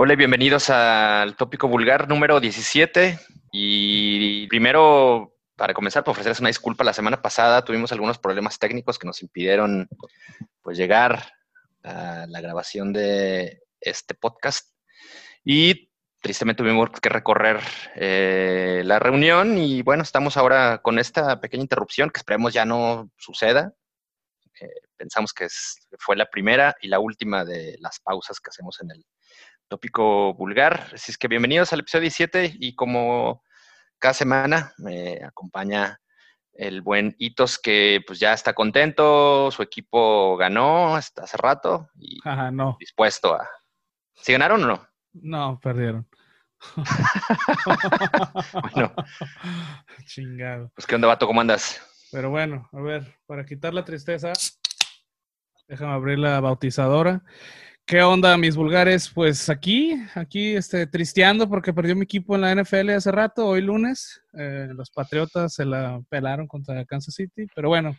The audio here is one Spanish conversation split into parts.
Hola y bienvenidos al tópico vulgar número 17. Y primero, para comenzar, por ofrecerles una disculpa, la semana pasada tuvimos algunos problemas técnicos que nos impidieron pues, llegar a la grabación de este podcast. Y tristemente tuvimos que recorrer eh, la reunión y bueno, estamos ahora con esta pequeña interrupción que esperemos ya no suceda. Eh, pensamos que fue la primera y la última de las pausas que hacemos en el tópico vulgar. Así es que bienvenidos al episodio 17 y como cada semana me acompaña el buen Itos que pues ya está contento, su equipo ganó hasta hace rato y no. dispuesto a... ¿Sí ganaron o no? No, perdieron. bueno. Chingado. Pues qué onda, vato, ¿cómo andas? Pero bueno, a ver, para quitar la tristeza, déjame abrir la bautizadora. ¿Qué onda, mis vulgares? Pues aquí, aquí, este, tristeando porque perdió mi equipo en la NFL hace rato, hoy lunes. Eh, los Patriotas se la pelaron contra Kansas City, pero bueno,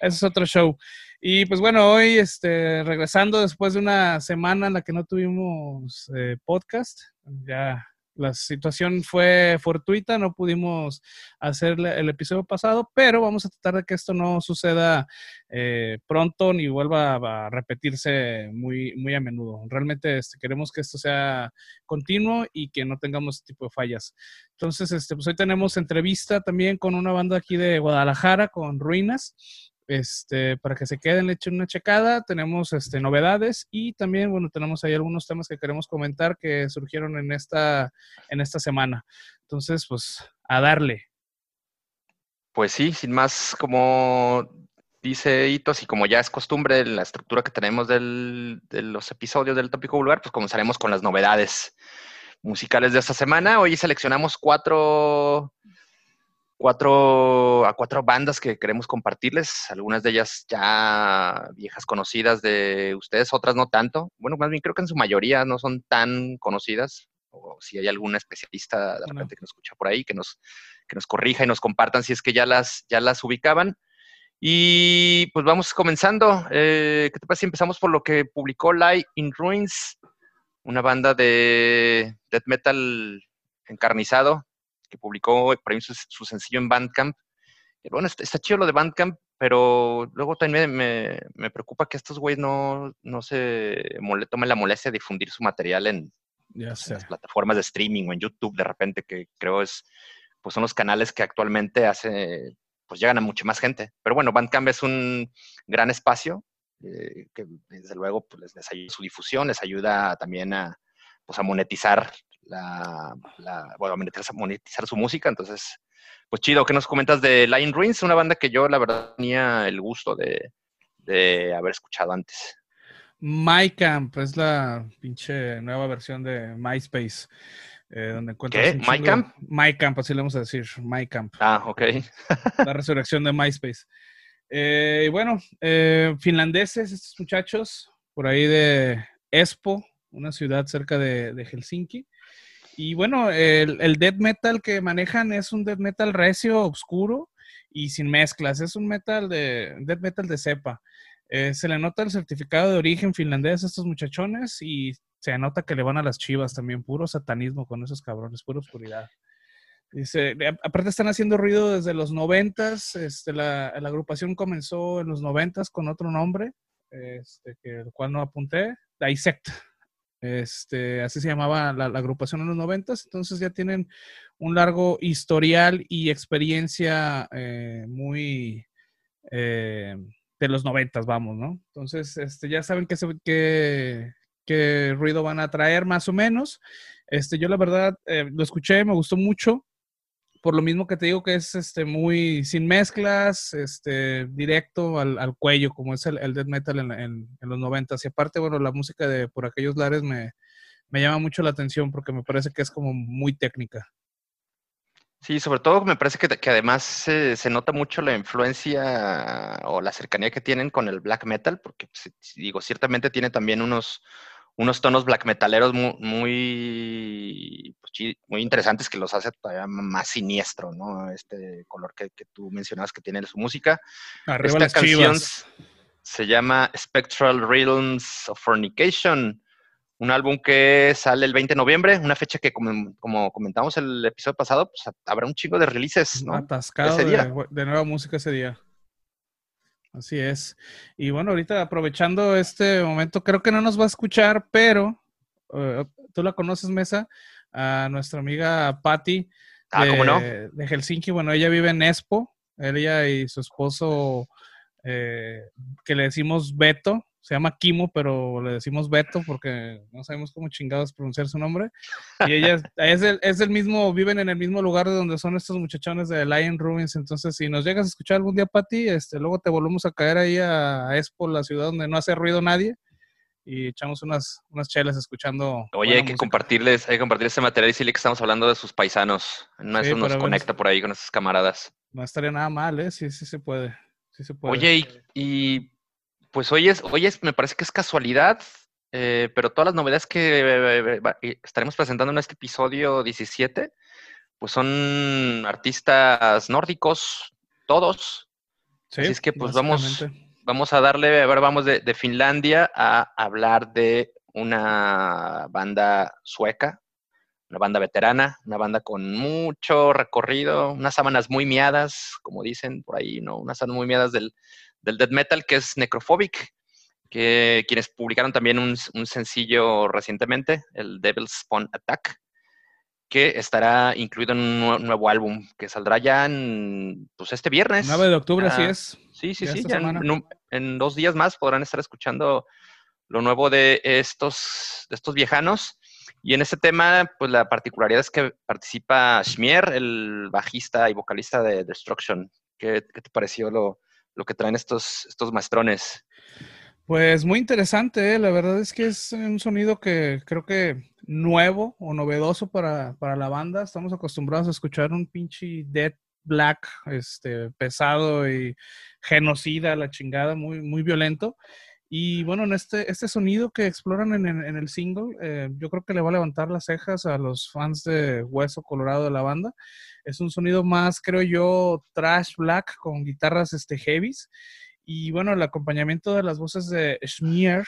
ese es otro show. Y pues bueno, hoy, este, regresando después de una semana en la que no tuvimos eh, podcast, ya la situación fue fortuita, no pudimos hacer el episodio pasado, pero vamos a tratar de que esto no suceda eh, pronto ni vuelva a, repetirse muy, muy a menudo. Realmente este, queremos que esto sea continuo y que no tengamos este tipo de fallas. Entonces, este, pues hoy tenemos entrevista también con una banda aquí de Guadalajara, con Ruinas este, para que se queden, le echen una checada. Tenemos este, novedades y también, bueno, tenemos ahí algunos temas que queremos comentar que surgieron en esta, en esta semana. Entonces, pues, a darle. Pues sí, sin más, como dice Hitos, y como ya es costumbre la estructura que tenemos del, de los episodios del tópico vulgar, pues comenzaremos con las novedades musicales de esta semana. Hoy seleccionamos cuatro cuatro, a cuatro bandas que queremos compartirles, algunas de ellas ya viejas conocidas de ustedes, otras no tanto. Bueno, más bien creo que en su mayoría no son tan conocidas, o si hay algún especialista de repente que nos escucha por ahí, que nos, que nos corrija y nos compartan si es que ya las, ya las ubicaban. Y pues vamos comenzando. Eh, ¿Qué te parece si empezamos por lo que publicó Lie in Ruins, una banda de death metal encarnizado, que publicó por ahí su, sencillo en Bandcamp. bueno, está, chido lo de Bandcamp, pero luego también me, preocupa que estos güeyes no, no se tomen la molestia de difundir su material en, las plataformas de streaming o en YouTube de repente, que creo es, pues son los canales que actualmente hace, pues llegan a mucha más gente. Pero bueno, Bandcamp es un gran espacio eh, que desde luego pues, les, ayuda su difusión, les ayuda también a, pues, a monetizar la, bueno, monetizar, su música. Entonces, pues chido, ¿qué nos comentas de Lion Ruins? Una banda que yo, la verdad, tenía el gusto de, haber escuchado antes. MyCamp es la pinche nueva versión de MySpace. Eh, donde ¿Qué? ¿MyCamp? MyCamp, así le vamos a decir, MyCamp. Ah, ok. la resurrección de MySpace. Eh, y bueno, eh, finlandeses, estos muchachos, por ahí de Espo, una ciudad cerca de, de Helsinki. Y bueno, el, death metal que manejan es un death metal recio, oscuro y sin mezclas. Es un metal de death metal de cepa. Eh, se le nota el certificado de origen finlandés a estos muchachones y se nota que le van a las chivas también, puro satanismo con esos cabrones, pura oscuridad. Dice, aparte están haciendo ruido desde los noventas, este, la, la, agrupación comenzó en los noventas con otro nombre, este, que, el cual no apunté, Dissect, este, así se llamaba la, agrupación en los noventas, entonces ya tienen un largo historial y experiencia eh, muy eh, de los noventas, vamos, ¿no? Entonces, este, ya saben qué, qué, ruido van a traer más o menos. Este, yo la verdad eh, lo escuché, me gustó mucho por lo mismo que te digo que es este muy sin mezclas, este directo al, al cuello, como es el, el death metal en, en, los 90 Y aparte, bueno, la música de por aquellos lares me, me llama mucho la atención porque me parece que es como muy técnica. Sí, sobre todo me parece que, que además se nota mucho la influencia o la cercanía que tienen con el black metal, porque pues, digo, ciertamente tiene también unos, unos tonos black metaleros muy, muy, pues muy, interesantes que los hace todavía más siniestro, ¿no? Este color que, tú mencionabas que tiene su música. Esta canción se llama Spectral Realms of Fornication, Un álbum que sale el 20 de noviembre, una fecha que como, como comentamos el episodio pasado, pues habrá un chingo de releases, ¿no? Atascado de, de nueva música ese día. Así es. Y bueno, ahorita aprovechando este momento, creo que no nos va a escuchar, pero eh, tú la conoces, Mesa, a nuestra amiga Patty ah, de Helsinki. Bueno, ella vive en Espo, ella y su esposo, eh, que le decimos Beto, se llama Kimo, pero le decimos Beto porque no sabemos cómo chingados pronunciar su nombre. Y ella es, el, es el mismo, viven en el mismo lugar de donde son estos muchachones de Lion Ruins. Entonces, si nos llegas a escuchar algún día, Pati, este, luego te volvemos a caer ahí a, a Expo, la ciudad donde no hace ruido nadie. Y echamos unas, unas chelas escuchando. Oye, hay que compartirles, hay que compartir ese material y decirle que estamos hablando de sus paisanos. No, eso nos conecta por ahí con nuestros camaradas. No estaría nada mal, ¿eh? Sí, sí se puede. Sí se puede. Oye, y pues hoy es, hoy es, me parece que es casualidad, eh, pero todas las novedades que eh, estaremos presentando en este episodio 17, pues son artistas nórdicos, todos. Sí, Así es que pues vamos, vamos a darle, a ver, vamos de, de, Finlandia a hablar de una banda sueca, una banda veterana, una banda con mucho recorrido, unas sábanas muy miadas, como dicen por ahí, ¿no? Unas sábanas muy miadas del, del death metal, que es Necrophobic, que quienes publicaron también un, sencillo recientemente, el Devil's Spawn Attack, que estará incluido en un nuevo álbum que saldrá ya en, pues este viernes. 9 de octubre, así es. Sí, sí, sí. en, dos días más podrán estar escuchando lo nuevo de estos, de estos viejanos. Y en este tema, pues la particularidad es que participa Schmier, el bajista y vocalista de Destruction. ¿Qué, qué te pareció lo, lo que traen estos, estos maestrones. Pues muy interesante, ¿eh? la verdad es que es un sonido que creo que nuevo o novedoso para, la banda. Estamos acostumbrados a escuchar un pinche dead black, este, pesado y genocida, la chingada, muy, muy violento. Y bueno, en este, este sonido que exploran en, el single, eh, yo creo que le va a levantar las cejas a los fans de Hueso Colorado de la banda. Es un sonido más, creo yo, trash black con guitarras este, heavies. Y bueno, el acompañamiento de las voces de Schmier,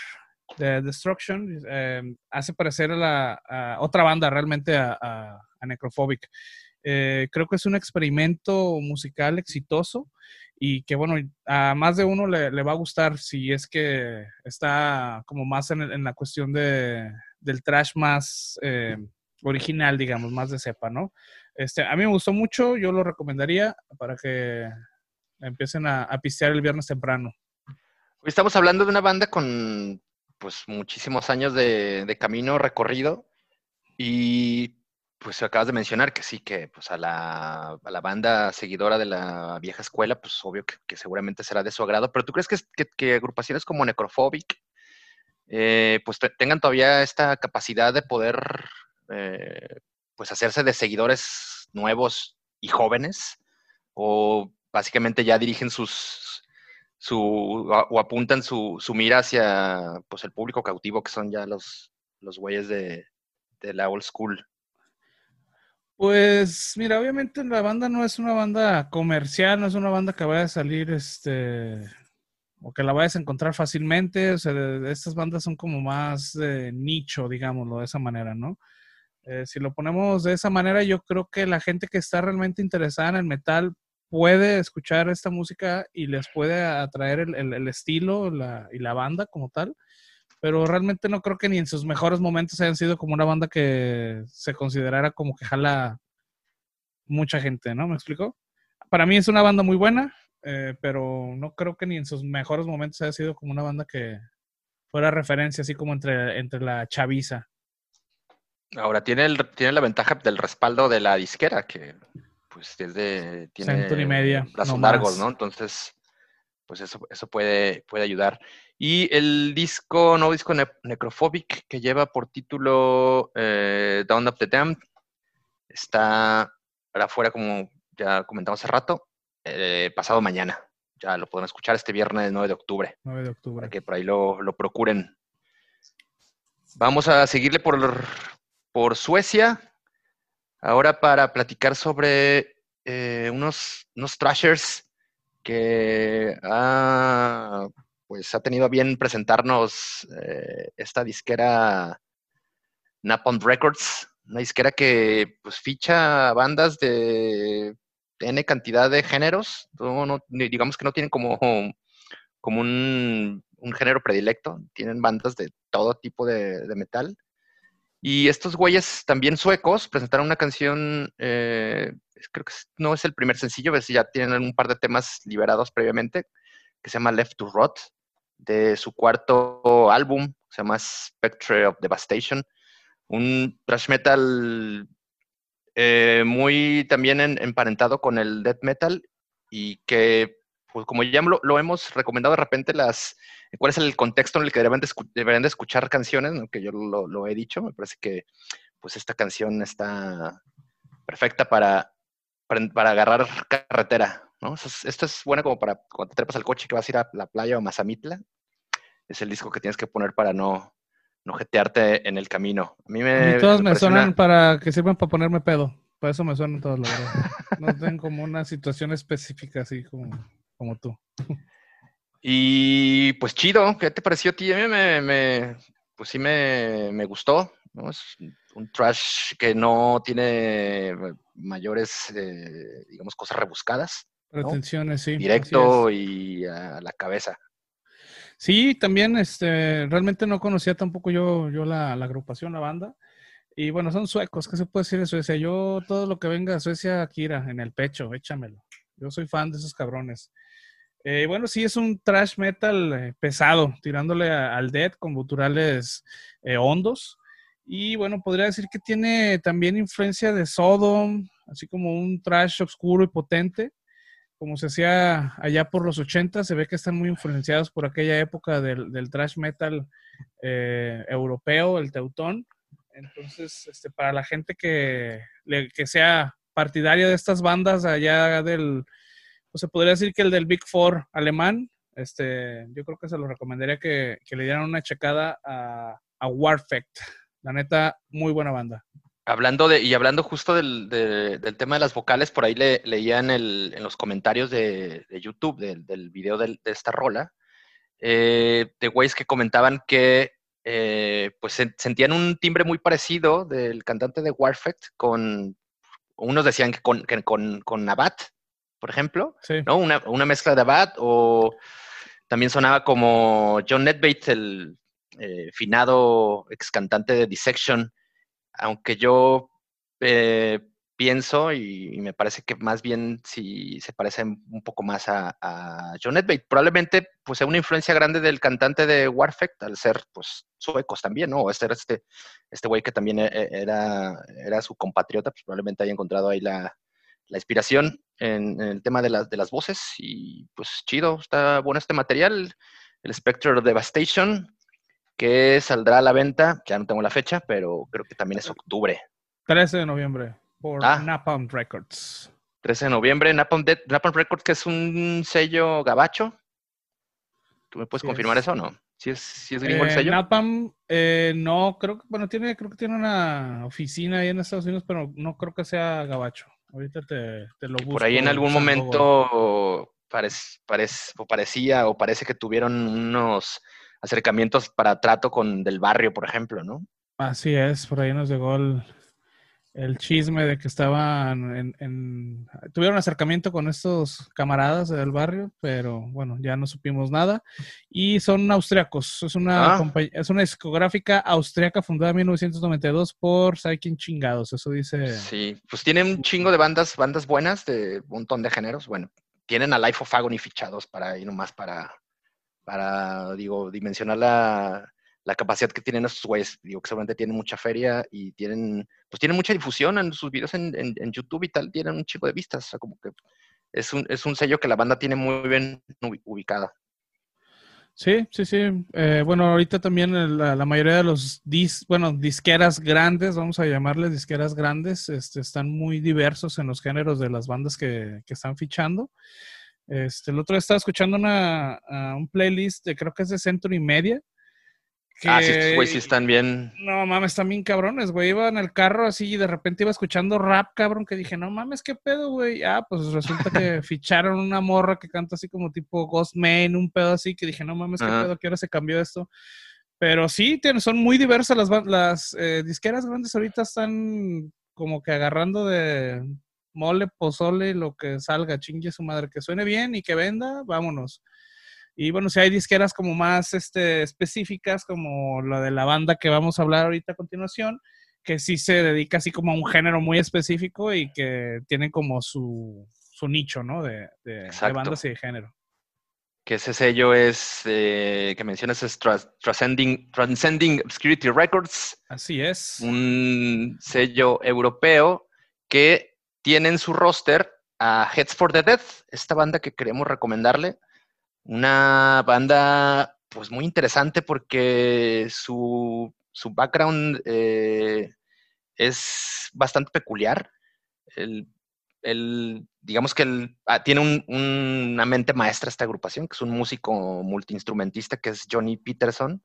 de Destruction, eh, hace parecer a, la, otra banda realmente a, a Necrophobic. Eh, creo que es un experimento musical exitoso y que bueno, a más de uno le, va a gustar si es que está como más en, la cuestión de, del trash más eh, original, digamos, más de cepa, ¿no? Este, a mí me gustó mucho, yo lo recomendaría para que empiecen a, a pistear el viernes temprano. Estamos hablando de una banda con pues muchísimos años de, de camino recorrido y pues acabas de mencionar que sí, que pues a la, a la banda seguidora de la vieja escuela, pues obvio que, seguramente será de su agrado, pero ¿tú crees que, que, agrupaciones como Necrophobic eh, pues tengan todavía esta capacidad de poder eh, pues hacerse de seguidores nuevos y jóvenes? ¿O básicamente ya dirigen sus, su, o apuntan su, su mira hacia pues el público cautivo que son ya los, los güeyes de, de la old school? Pues mira, obviamente la banda no es una banda comercial, no es una banda que vaya a salir, este, o que la vayas a encontrar fácilmente. O sea, estas bandas son como más nicho, digámoslo de esa manera, ¿no? Eh, si lo ponemos de esa manera, yo creo que la gente que está realmente interesada en el metal puede escuchar esta música y les puede atraer el, estilo y la banda como tal pero realmente no creo que ni en sus mejores momentos hayan sido como una banda que se considerara como que jala mucha gente, ¿no? ¿Me explico? Para mí es una banda muy buena, eh, pero no creo que ni en sus mejores momentos haya sido como una banda que fuera referencia así como entre, entre la chaviza. Ahora, tiene, el, tiene la ventaja del respaldo de la disquera, que pues es de, tiene y media, brazos largos, ¿no? Entonces, pues eso, eso puede, puede ayudar. Y el disco, nuevo disco Necrophobic, que lleva por título eh, Down of the Damned, está para afuera, como ya comentamos hace rato, eh, pasado mañana. Ya lo podrán escuchar este viernes 9 de octubre. 9 de octubre. Para que por ahí lo, procuren. Vamos a seguirle por, por Suecia. Ahora para platicar sobre eh, unos, unos trashers que ha pues ha tenido bien presentarnos eh, esta disquera Napalm Records, una disquera que pues ficha bandas de N cantidad de géneros, digamos que no tienen como, como un, género predilecto, tienen bandas de todo tipo de, metal. Y estos güeyes también suecos presentaron una canción, eh, creo que no es el primer sencillo, si ya tienen un par de temas liberados previamente, que se llama Left to Rot, de su cuarto álbum, se llama Spectre of Devastation, un thrash metal eh, muy también emparentado con el death metal y que, pues como ya lo, hemos recomendado de repente, las, cuál es el contexto en el que deberían de, deberían de escuchar canciones, que yo lo, he dicho, me parece que pues esta canción está perfecta para, para, agarrar carretera, ¿no? Esto es bueno como para cuando te trepas al coche que vas a ir a la playa o Mazamitla, es el disco que tienes que poner para no, no jetearte en el camino. A mí me. todos me, suenan para que sirvan para ponerme pedo. Para eso me suenan todos, la verdad. no tengo como una situación específica así como, como tú. Y pues chido, ¿qué te pareció a ti? A mí me, pues sí me, me gustó. ¿no? Es un trash que no tiene mayores, eh, digamos, cosas rebuscadas. Pretensiones, sí. Directo y a la cabeza. Sí, también este, realmente no conocía tampoco yo, yo la, agrupación, la banda. Y bueno, son suecos, ¿qué se puede decir de Suecia? Yo todo lo que venga a Suecia, Kira, en el pecho, échamelo. Yo soy fan de esos cabrones. Eh, bueno, sí, es un trash metal eh, pesado, tirándole al dead con guturales eh, hondos. Y bueno, podría decir que tiene también influencia de Sodom, así como un trash oscuro y potente como se hacía allá por los 80, se ve que están muy influenciados por aquella época del, del thrash metal eh, europeo, el teutón. Entonces, este, para la gente que, que sea partidaria de estas bandas allá del, pues se podría decir que el del Big Four alemán, este, yo creo que se lo recomendaría que, que le dieran una checada a, a Warfect. La neta, muy buena banda. Hablando de, y hablando justo del, tema de las vocales, por ahí le, leía en, los comentarios de, YouTube del, video de, esta rola, eh, de güeyes que comentaban que eh, pues sentían un timbre muy parecido del cantante de Warfect con, unos decían que con, con, con Nabat, por ejemplo, ¿no? Una, mezcla de Nabat, o también sonaba como John Nedbate, el eh, finado ex cantante de Dissection, aunque yo eh, pienso y, me parece que más bien si se parece un poco más a, a John Edbate. Probablemente pues sea una influencia grande del cantante de Warfect al ser pues suecos también, ¿no? O este este este güey que también e, e, era, era su compatriota, pues probablemente haya encontrado ahí la, inspiración en, el tema de, las de las voces y pues chido, está bueno este material, el Spectre of Devastation, que saldrá a la venta, ya no tengo la fecha, pero creo que también es octubre. 13 de noviembre, por ah. Napalm Records. 13 de noviembre, Napalm, Records, que es un sello gabacho. ¿Tú me puedes confirmar eso o no? ¿Si es, si es gringo el eh, sello? Napalm, eh, no, creo que, bueno, tiene, creo que tiene una oficina ahí en Estados Unidos, pero no creo que sea gabacho. Ahorita te, lo busco. Por ahí en algún momento parecía o parece que tuvieron unos acercamientos para trato con del barrio, por ejemplo, ¿no? Así es, por ahí nos llegó el, chisme de que estaban en, tuvieron acercamiento con estos camaradas del barrio, pero bueno, ya no supimos nada. Y son austriacos, es una, ah. es una discográfica austriaca fundada en 1992 por Saikin Chingados, eso dice. Sí, pues tienen un chingo de bandas, bandas buenas de un montón de géneros. Bueno, tienen a Life of Agony fichados para ahí nomás para para, digo, dimensionar la, capacidad que tienen estos güeyes. Digo, que seguramente tienen mucha feria y tienen, pues tienen mucha difusión en sus videos en, YouTube y tal, tienen un chico de vistas. O sea, como que es un, es un sello que la banda tiene muy bien ubicada. Sí, sí, sí. Eh, bueno, ahorita también la, mayoría de los dis, bueno, disqueras grandes, vamos a llamarles disqueras grandes, este, están muy diversos en los géneros de las bandas que, que están fichando. Este, el otro día estaba escuchando una, un playlist de creo que es de Centro y Media. ah, sí, güey, sí están bien. No mames, están bien cabrones, güey. Iba en el carro así y de repente iba escuchando rap, cabrón, que dije, no mames, qué pedo, güey. Ah, pues resulta que ficharon una morra que canta así como tipo Ghost Man, un pedo así, que dije, no mames, qué pedo, ¿qué hora se cambió esto? Pero sí, son muy diversas las, las eh, disqueras grandes ahorita están como que agarrando de mole, pozole, lo que salga, chingue su madre, que suene bien y que venda, vámonos. Y bueno, si hay disqueras como más este, específicas, como la de la banda que vamos a hablar ahorita a continuación, que sí se dedica así como a un género muy específico y que tienen como su, su nicho, ¿no? De, de, bandas y de género. Que ese sello es, eh, que mencionas, es Transcending, Transcending Obscurity Records. Así es. Un sello europeo que tiene en su roster a Heads for the Death, esta banda que queremos recomendarle. Una banda pues muy interesante porque su, su background eh, es bastante peculiar. El, digamos que ah, tiene una mente maestra esta agrupación, que es un músico multiinstrumentista, que es Johnny Peterson,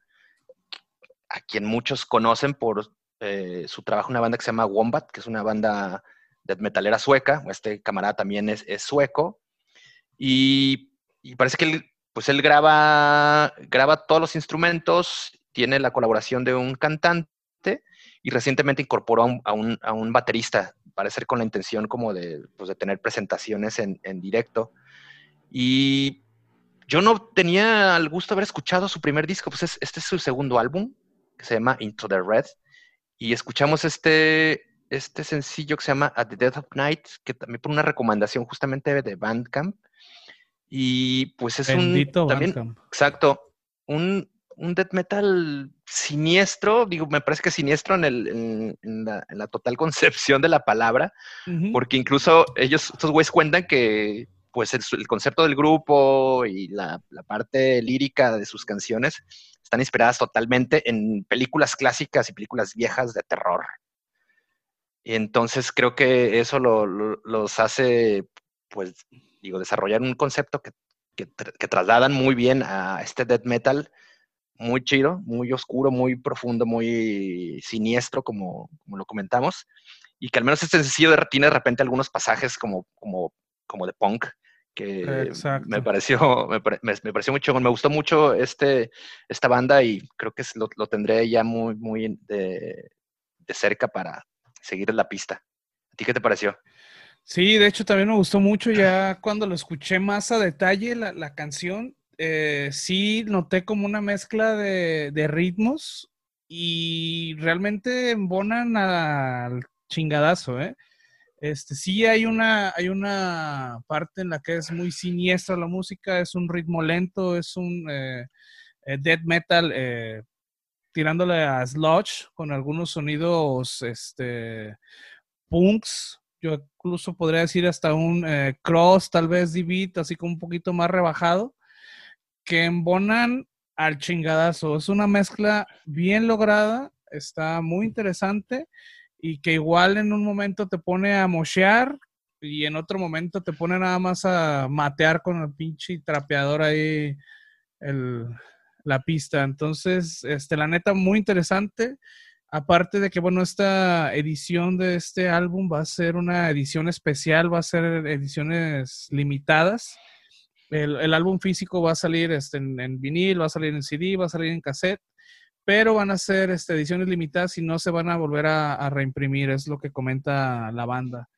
a quien muchos conocen por eh, su trabajo en una banda que se llama Wombat, que es una banda de metalera sueca. Este camarada también es, sueco. Y, parece que él, pues él graba, graba todos los instrumentos, tiene la colaboración de un cantante y recientemente incorporó a un, a un, baterista, parece con la intención como de, pues, de tener presentaciones en, en, directo. Y yo no tenía el gusto de haber escuchado su primer disco, pues este es su segundo álbum, que se llama Into the Red, y escuchamos este, este sencillo que se llama At the Death of Night, que también por una recomendación justamente de Bandcamp. Y pues es un... También, exacto. Un, un death metal siniestro, digo, me parece que siniestro en, el, en, la, total concepción de la palabra, porque incluso ellos, estos güeyes cuentan que pues el, concepto del grupo y la, parte lírica de sus canciones están inspiradas totalmente en películas clásicas y películas viejas de terror. Y entonces creo que eso los hace, pues, digo, desarrollar un concepto que, que, que trasladan muy bien a este death metal muy chido, muy oscuro, muy profundo, muy siniestro, como, como lo comentamos, y que al menos este sencillo tiene de repente algunos pasajes como, como, como de punk, que me pareció, me, me, pareció muy me gustó mucho este, esta banda y creo que lo, lo tendré ya muy, muy de, de cerca para seguir en la pista. ¿A ti qué te pareció? Sí, de hecho también me gustó mucho ya cuando lo escuché más a detalle la, la canción eh, sí noté como una mezcla de, ritmos y realmente embonan al chingadazo, ¿eh? Este, sí hay una, hay una parte en la que es muy siniestra la música, es un ritmo lento, es un eh, eh death metal tirándole a sludge con algunos sonidos este, punks, yo incluso podría decir hasta un cross, tal vez d así como un poquito más rebajado que embonan al chingadazo. Es una mezcla bien lograda, está muy interesante y que igual en un momento te pone a mochear y en otro momento te pone nada más a matear con el pinche trapeador ahí la pista. Entonces, este, la neta, muy interesante. Aparte de que, bueno, esta edición de este álbum va a ser una edición especial, va a ser ediciones limitadas. El, álbum físico va a salir este, en, vinil, va a salir en CD, va a salir en cassette, pero van a ser este, ediciones limitadas y no se van a volver a, reimprimir, es lo que comenta la banda.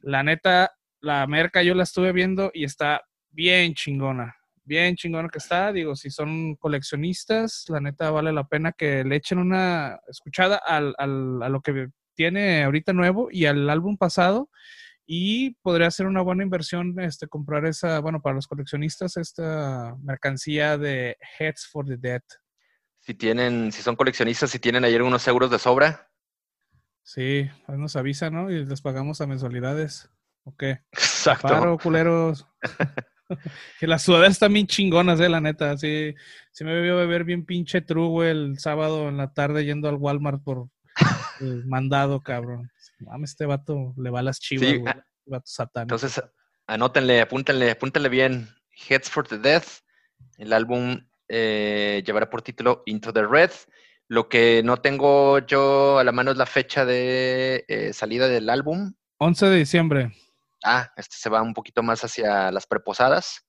La neta, la merca yo la estuve viendo y está bien chingona, bien chingona que está. Digo, si son coleccionistas, la neta vale la pena que le echen una escuchada al, al, a lo que tiene ahorita nuevo y al álbum pasado y podría ser una buena inversión este, comprar esa, bueno, para los coleccionistas, esta mercancía de Heads for the Dead. Si tienen, si son coleccionistas, si tienen ayer unos euros de sobra. Sí, nos avisan, ¿no? Y les pagamos a mensualidades. ¿O qué? Exacto. Paro, culeros. que las sudaderas están bien chingonas, eh, la neta. Sí, sí me vio beber bien pinche true, el sábado en la tarde yendo al Walmart por el mandado, cabrón. Mames, este vato le va a las chivas, sí, ah, Vato satánico. Entonces, anótenle, apúntenle, apúntenle bien. Heads for the Death. El álbum eh, llevará por título Into the Red. Lo que no tengo yo a la mano es la fecha de eh, salida del álbum. 11 de diciembre. Ah, este se va un poquito más hacia las preposadas.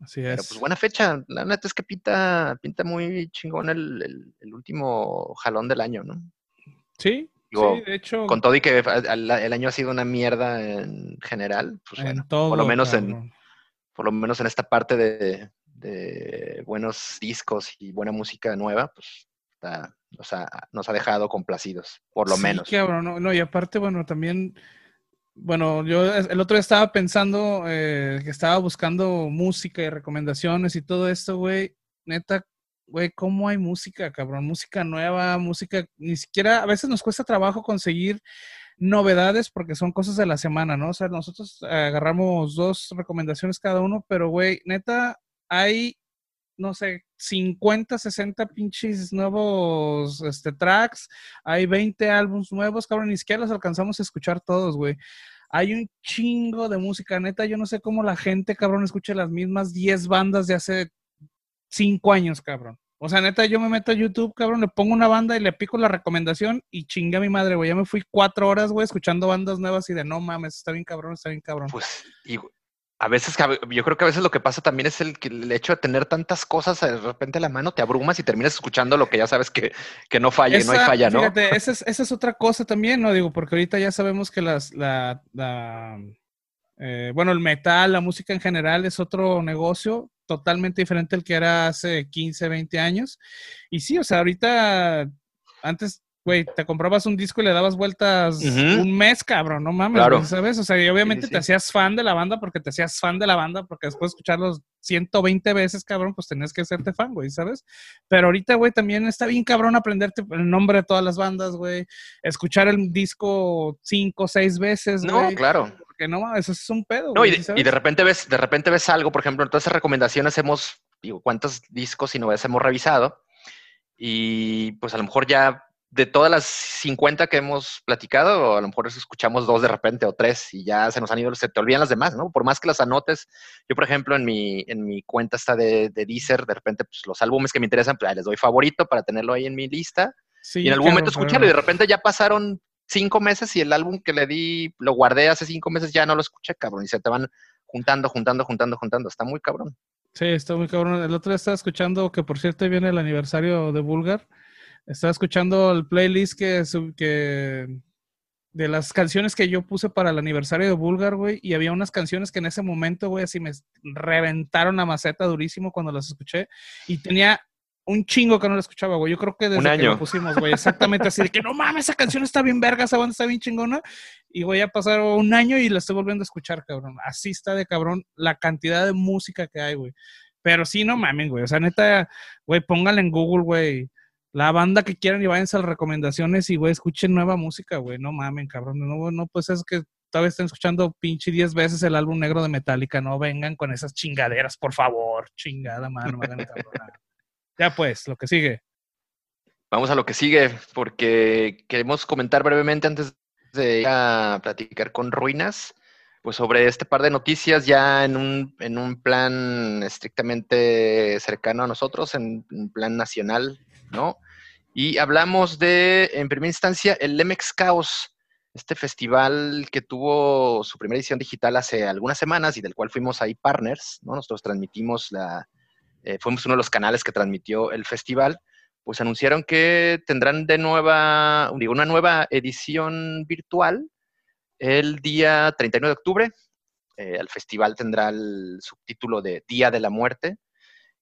Así Pero es. pues buena fecha. La neta es que pinta, pinta muy chingón el, el- el último jalón del año, ¿no? sí, Digo, sí, de hecho, Con todo y que el, año ha sido una mierda en general, pues en bueno, todo. por lo menos en, por lo menos en esta parte de, de buenos discos y buena música nueva, pues está- nos, ha, nos ha dejado complacidos, por lo Sí, menos. cabrón, no, no, y aparte, bueno, también, bueno, yo el otro día estaba pensando eh, que estaba buscando música y recomendaciones y todo esto, güey. Neta, güey, ¿cómo hay música, cabrón? Música nueva, música, ni siquiera, a veces nos cuesta trabajo conseguir novedades porque son cosas de la semana, ¿no? O sea, nosotros agarramos dos recomendaciones cada uno, pero, güey, neta, hay no sé, 50, 60 pinches nuevos este, tracks, hay 20 álbumes nuevos, cabrón, ni siquiera los alcanzamos a escuchar todos, güey. Hay un chingo de música, neta, yo no sé cómo la gente, cabrón, escucha las mismas 10 bandas de hace 5 años, cabrón. O sea, neta, yo me meto a YouTube, cabrón, le pongo una banda y le pico la recomendación y chingue a mi madre, güey. Ya me fui cuatro horas, güey, escuchando bandas nuevas y de no mames, está bien cabrón, está bien cabrón. Pues, y a veces, yo creo que a veces lo que pasa también es el, el hecho de tener tantas cosas de repente a la mano, te abrumas y terminas escuchando lo que ya sabes que, que no falla, no hay Esa- falla, ¿no? Fíjate, esa es, esa es otra cosa también, ¿no? Digo, porque ahorita ya sabemos que las, la, la, eh, bueno, el metal, la música en general es otro negocio totalmente diferente al que era hace 15, 20 años. Y sí, o sea, ahorita, antes, güey, te comprabas un disco y le dabas vueltas un mes, cabrón, no mames, Claro. ¿sabes? O sea, y obviamente sí. te hacías fan de la banda porque te hacías fan de la banda, porque después de escucharlos 120 veces, cabrón, pues tenías que hacerte fan, güey, ¿sabes? Pero ahorita, güey, también está bien cabrón aprenderte el nombre de todas las bandas, güey. Escuchar el disco cinco o seis veces, No, güey. claro. Porque no, eso es un pedo, No, güey, y, ¿sí de, sabes? y de repente ves, de repente ves algo, por ejemplo, en todas esas recomendaciones hemos, digo, cuántos discos y novedades hemos revisado. Y pues a lo mejor ya de todas las 50 que hemos platicado, a lo mejor escuchamos dos de repente o tres y ya se nos han ido, se te olvidan las demás, ¿no? Por más que las anotes, yo por ejemplo en mi, en mi cuenta está de, de Deezer, de repente pues los álbumes que me interesan, pues les doy favorito para tenerlo ahí en mi lista Sí, y en algún momento escucharlo y de repente ya pasaron cinco meses y el álbum que le di, lo guardé hace cinco meses, ya no lo escuché, cabrón, y se te van juntando, juntando, juntando, juntando. Está muy cabrón. Sí, está muy cabrón. El otro día estaba escuchando, que por cierto viene el aniversario de Bulgar. Estaba escuchando el playlist que, sub- que de las canciones que yo puse para el aniversario de Bulgar, güey, y había unas canciones que en ese momento, güey, así me reventaron la maceta durísimo cuando las escuché y tenía un chingo que no la escuchaba, güey. Yo creo que desde Un que lo pusimos, güey, exactamente así de que no mames, esa canción está bien verga, esa banda está bien chingona. Y güey, ya pasaron un año y la estoy volviendo a escuchar, cabrón. Así está de cabrón la cantidad de música que hay, güey. Pero sí, no mamen, güey. O sea, neta, güey, pónganle en Google, güey. La banda que quieran y váyanse a las recomendaciones y, güey, escuchen nueva música, güey. No mamen, cabrón. No, no, pues es que todavía están escuchando pinche 10 veces el álbum negro de Metallica. No vengan con esas chingaderas, por favor. Chingada, mano. no me hagan ya pues, lo que sigue. Vamos a lo que sigue, porque queremos comentar brevemente antes de ir a platicar con Ruinas, pues sobre este par de noticias ya en un, en un plan estrictamente cercano a nosotros, en un plan nacional, ¿no? Y hablamos de, en primera instancia, el Lemex Chaos, este festival que tuvo su primera edición digital hace algunas semanas y del cual fuimos ahí partners, ¿no? Nosotros transmitimos la, eh, fuimos uno de los canales que transmitió el festival pues anunciaron que tendrán de nueva, digo, una nueva edición virtual el día 31 de octubre. Eh, el festival tendrá el subtítulo de Día de la Muerte.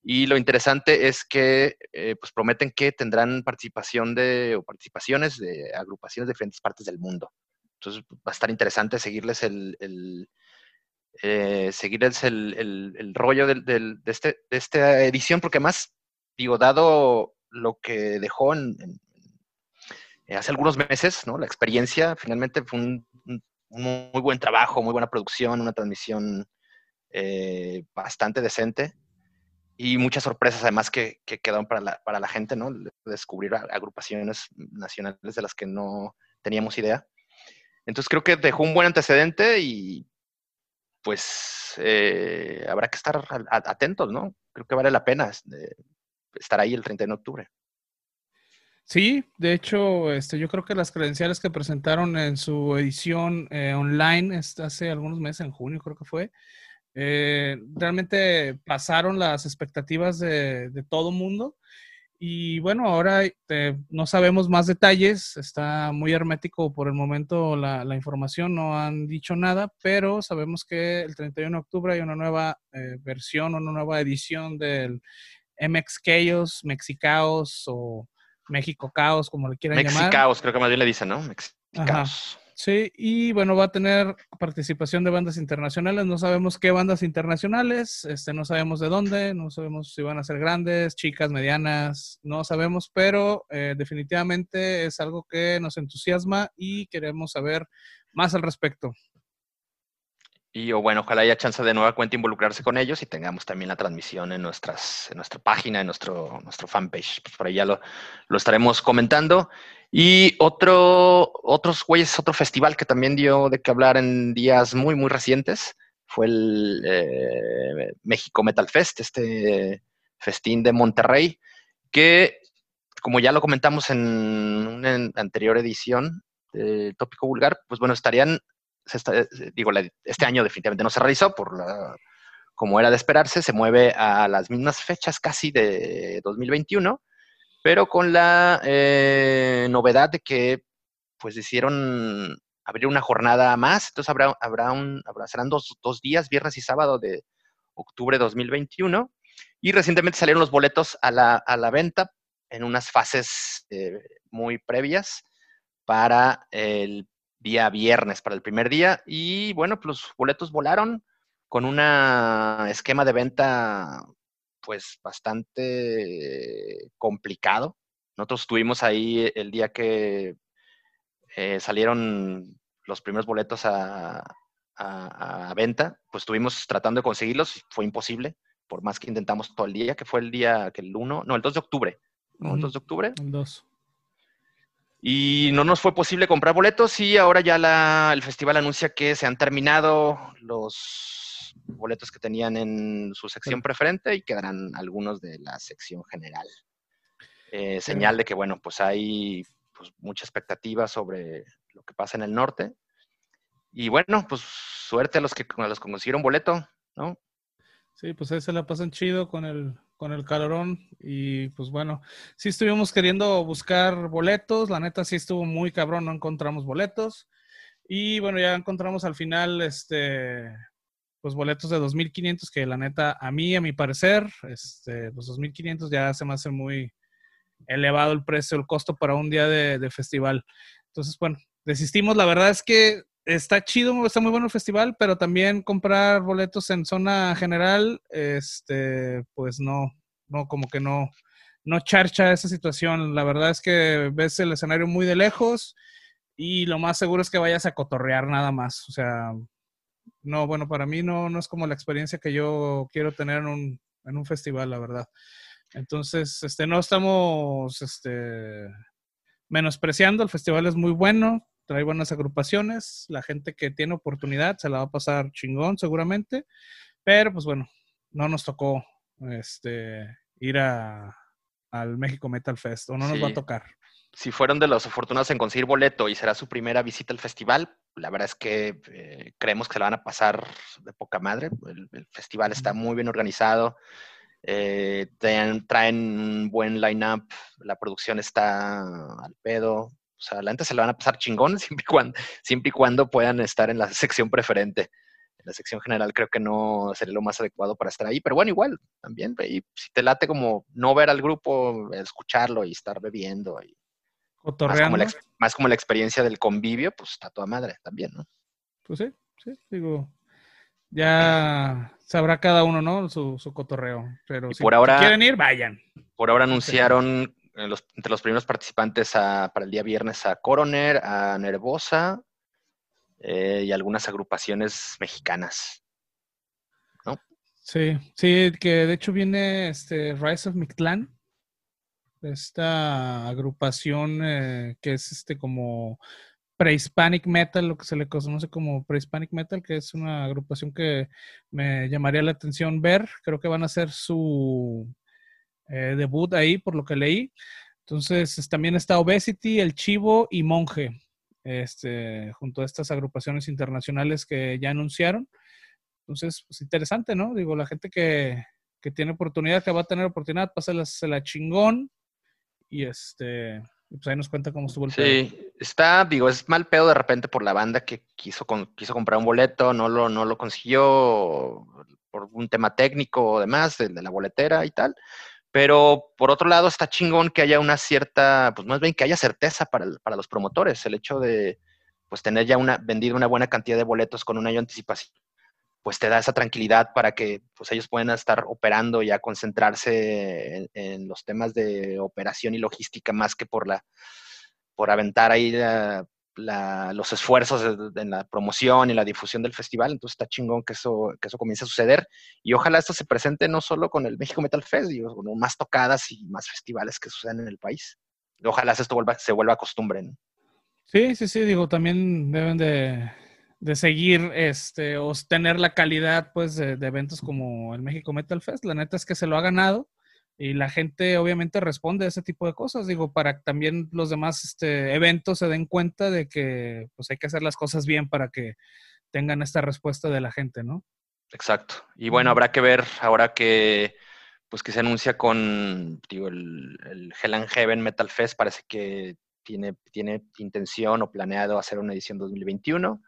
Y lo interesante es que eh, pues prometen que tendrán participación de, o participaciones de agrupaciones de diferentes partes del mundo. Entonces va a estar interesante seguirles el, el eh, seguirles el, el, rollo del, del, de, este, de esta edición, porque además, digo, dado lo que dejó en, hace algunos meses, ¿no? La experiencia finalmente fue un, un, muy buen trabajo, muy buena producción, una transmisión eh, bastante decente y muchas sorpresas además que, que quedaron para la, para la, gente, ¿no? Descubrir agrupaciones nacionales de las que no teníamos idea. Entonces creo que dejó un buen antecedente y pues eh, habrá que estar atentos, ¿no? Creo que vale la pena eh, estar ahí el 31 de octubre. Sí, de hecho, este, yo creo que las credenciales que presentaron en su edición eh, online este, hace algunos meses, en junio creo que fue, Eh, realmente pasaron las expectativas de, de todo mundo. Y bueno, ahora eh, no sabemos más detalles, está muy hermético por el momento la, la, información, no han dicho nada, pero sabemos que el 31 de octubre hay una nueva eh, versión, una nueva edición del MX Chaos, Mexicaos o México Caos, como le quieran llamar. Mexicaos, creo que más bien le dicen, ¿no? Mexicaos. Sí, y bueno, va a tener participación de bandas internacionales. No sabemos qué bandas internacionales, este, no sabemos de dónde, no sabemos si van a ser grandes, chicas, medianas, no sabemos, pero eh, definitivamente es algo que nos entusiasma y queremos saber más al respecto. Y o bueno, ojalá haya chance de nueva cuenta involucrarse con ellos y tengamos también la transmisión en, nuestras, en nuestra página, en nuestro, nuestro fanpage. Pues por ahí ya lo, lo estaremos comentando. Y otro, otros güeyes, otro festival que también dio de qué hablar en días muy, muy recientes fue el eh, México Metal Fest, este festín de Monterrey, que como ya lo comentamos en una anterior edición de Tópico Vulgar, pues bueno, estarían digo, este año definitivamente no se realizó por la, como era de esperarse, se mueve a las mismas fechas casi de 2021, pero con la eh, novedad de que pues decidieron abrir una jornada más, entonces habrá, habrá un, habrá, serán dos, dos días, viernes y sábado de octubre de 2021, y recientemente salieron los boletos a la, a la venta en unas fases eh, muy previas para el día viernes para el primer día. Y bueno, pues los boletos volaron con un esquema de venta pues bastante complicado. Nosotros estuvimos ahí el día que eh, salieron los primeros boletos a, venta, pues estuvimos tratando de conseguirlos, fue imposible, por más que intentamos todo el día, que fue el día que el 1, no, el 2 de octubre. ¿no? El 2 de octubre. El 2. Y no nos fue posible comprar boletos y ahora ya la, el festival anuncia que se han terminado los boletos que tenían en su sección preferente y quedarán algunos de la sección general. Eh, señal de que, bueno, pues hay pues, mucha expectativa sobre lo que pasa en el norte. Y bueno, pues suerte a los que, a los que consiguieron boleto, ¿no? Sí, pues ahí se la pasan chido con el, con el calorón y pues bueno, sí estuvimos queriendo buscar boletos, la neta sí estuvo muy cabrón, no encontramos boletos y bueno, ya encontramos al final este pues boletos de 2500 que la neta a mí a mi parecer, este los 2500 ya se me hace muy elevado el precio, el costo para un día de, de festival. Entonces, bueno, desistimos, la verdad es que está chido, está muy bueno el festival, pero también comprar boletos en zona general, este, pues no, no, como que no, no charcha esa situación. La verdad es que ves el escenario muy de lejos y lo más seguro es que vayas a cotorrear nada más. O sea, no, bueno, para mí no, no es como la experiencia que yo quiero tener en un, en un festival, la verdad. Entonces, este, no estamos, este, menospreciando, el festival es muy bueno, trae buenas agrupaciones, la gente que tiene oportunidad se la va a pasar chingón seguramente, pero pues bueno, no nos tocó este, ir a, al México Metal Fest o no nos va a tocar. Si fueron de los afortunados en conseguir boleto y será su primera visita al festival, la verdad es que eh, creemos que la van a pasar de poca madre. El, festival está muy bien organizado, eh, traen, traen, un buen line-up, la producción está al pedo, o sea, la gente se la van a pasar chingón siempre y cuando, siempre y cuando puedan estar en la sección preferente. En la sección general creo que no sería lo más adecuado para estar ahí, pero bueno, igual, también. Y si te late como no ver al grupo, escucharlo y estar bebiendo y más como, la, más como la experiencia del convivio, pues está toda madre también, ¿no? Pues sí, sí, digo, ya sabrá cada uno, ¿no? Su, su cotorreo. Pero si, por ahora, quieren ir, vayan. Por ahora anunciaron entre los primeros participantes para el día viernes a Coroner, a Nervosa eh, y algunas agrupaciones mexicanas. ¿No? Sí, sí, que de hecho viene este Rise of Mictlán, esta agrupación eh, que es este como pre-Hispanic Metal, lo que se le conoce como pre-Hispanic Metal, que es una agrupación que me llamaría la atención ver. Creo que van a ser su eh, debut ahí, por lo que leí. Entonces, también está Obesity, El Chivo y Monje, este, junto a estas agrupaciones internacionales que ya anunciaron. Entonces, pues interesante, ¿no? Digo, la gente que, que tiene oportunidad, que va a tener oportunidad, pásela la chingón. Y este, pues ahí nos cuenta cómo estuvo el Sí, está, digo, es mal pedo de repente por la banda que quiso, quiso comprar un boleto, no lo, no lo consiguió por un tema técnico o demás, el de la boletera y tal. Pero por otro lado, está chingón que haya una cierta, pues más bien que haya certeza para, para los promotores. El hecho de pues tener ya una, vendido una buena cantidad de boletos con un año de anticipación, pues te da esa tranquilidad para que pues ellos puedan estar operando y a concentrarse en, los temas de operación y logística más que por la por aventar ahí los esfuerzos en la promoción y la difusión del festival. Entonces está chingón que eso, que eso comience a suceder. Y ojalá esto se presente no solo con el México Metal Fest, sino más tocadas y más festivales que sucedan en el país. ojalá esto se vuelva costumbre. Sí, sí, sí, digo, también deben de, de seguir este, o tener la calidad pues de, eventos como el México Metal Fest. La neta es que se lo ha ganado y la gente obviamente responde a ese tipo de cosas, digo, para que también los demás este, eventos se den cuenta de que pues hay que hacer las cosas bien para que tengan esta respuesta de la gente, ¿no? Exacto. Y bueno, habrá que ver ahora que pues que se anuncia con digo, el, el Hell and Heaven Metal Fest, parece que tiene, tiene intención o planeado hacer una edición 2021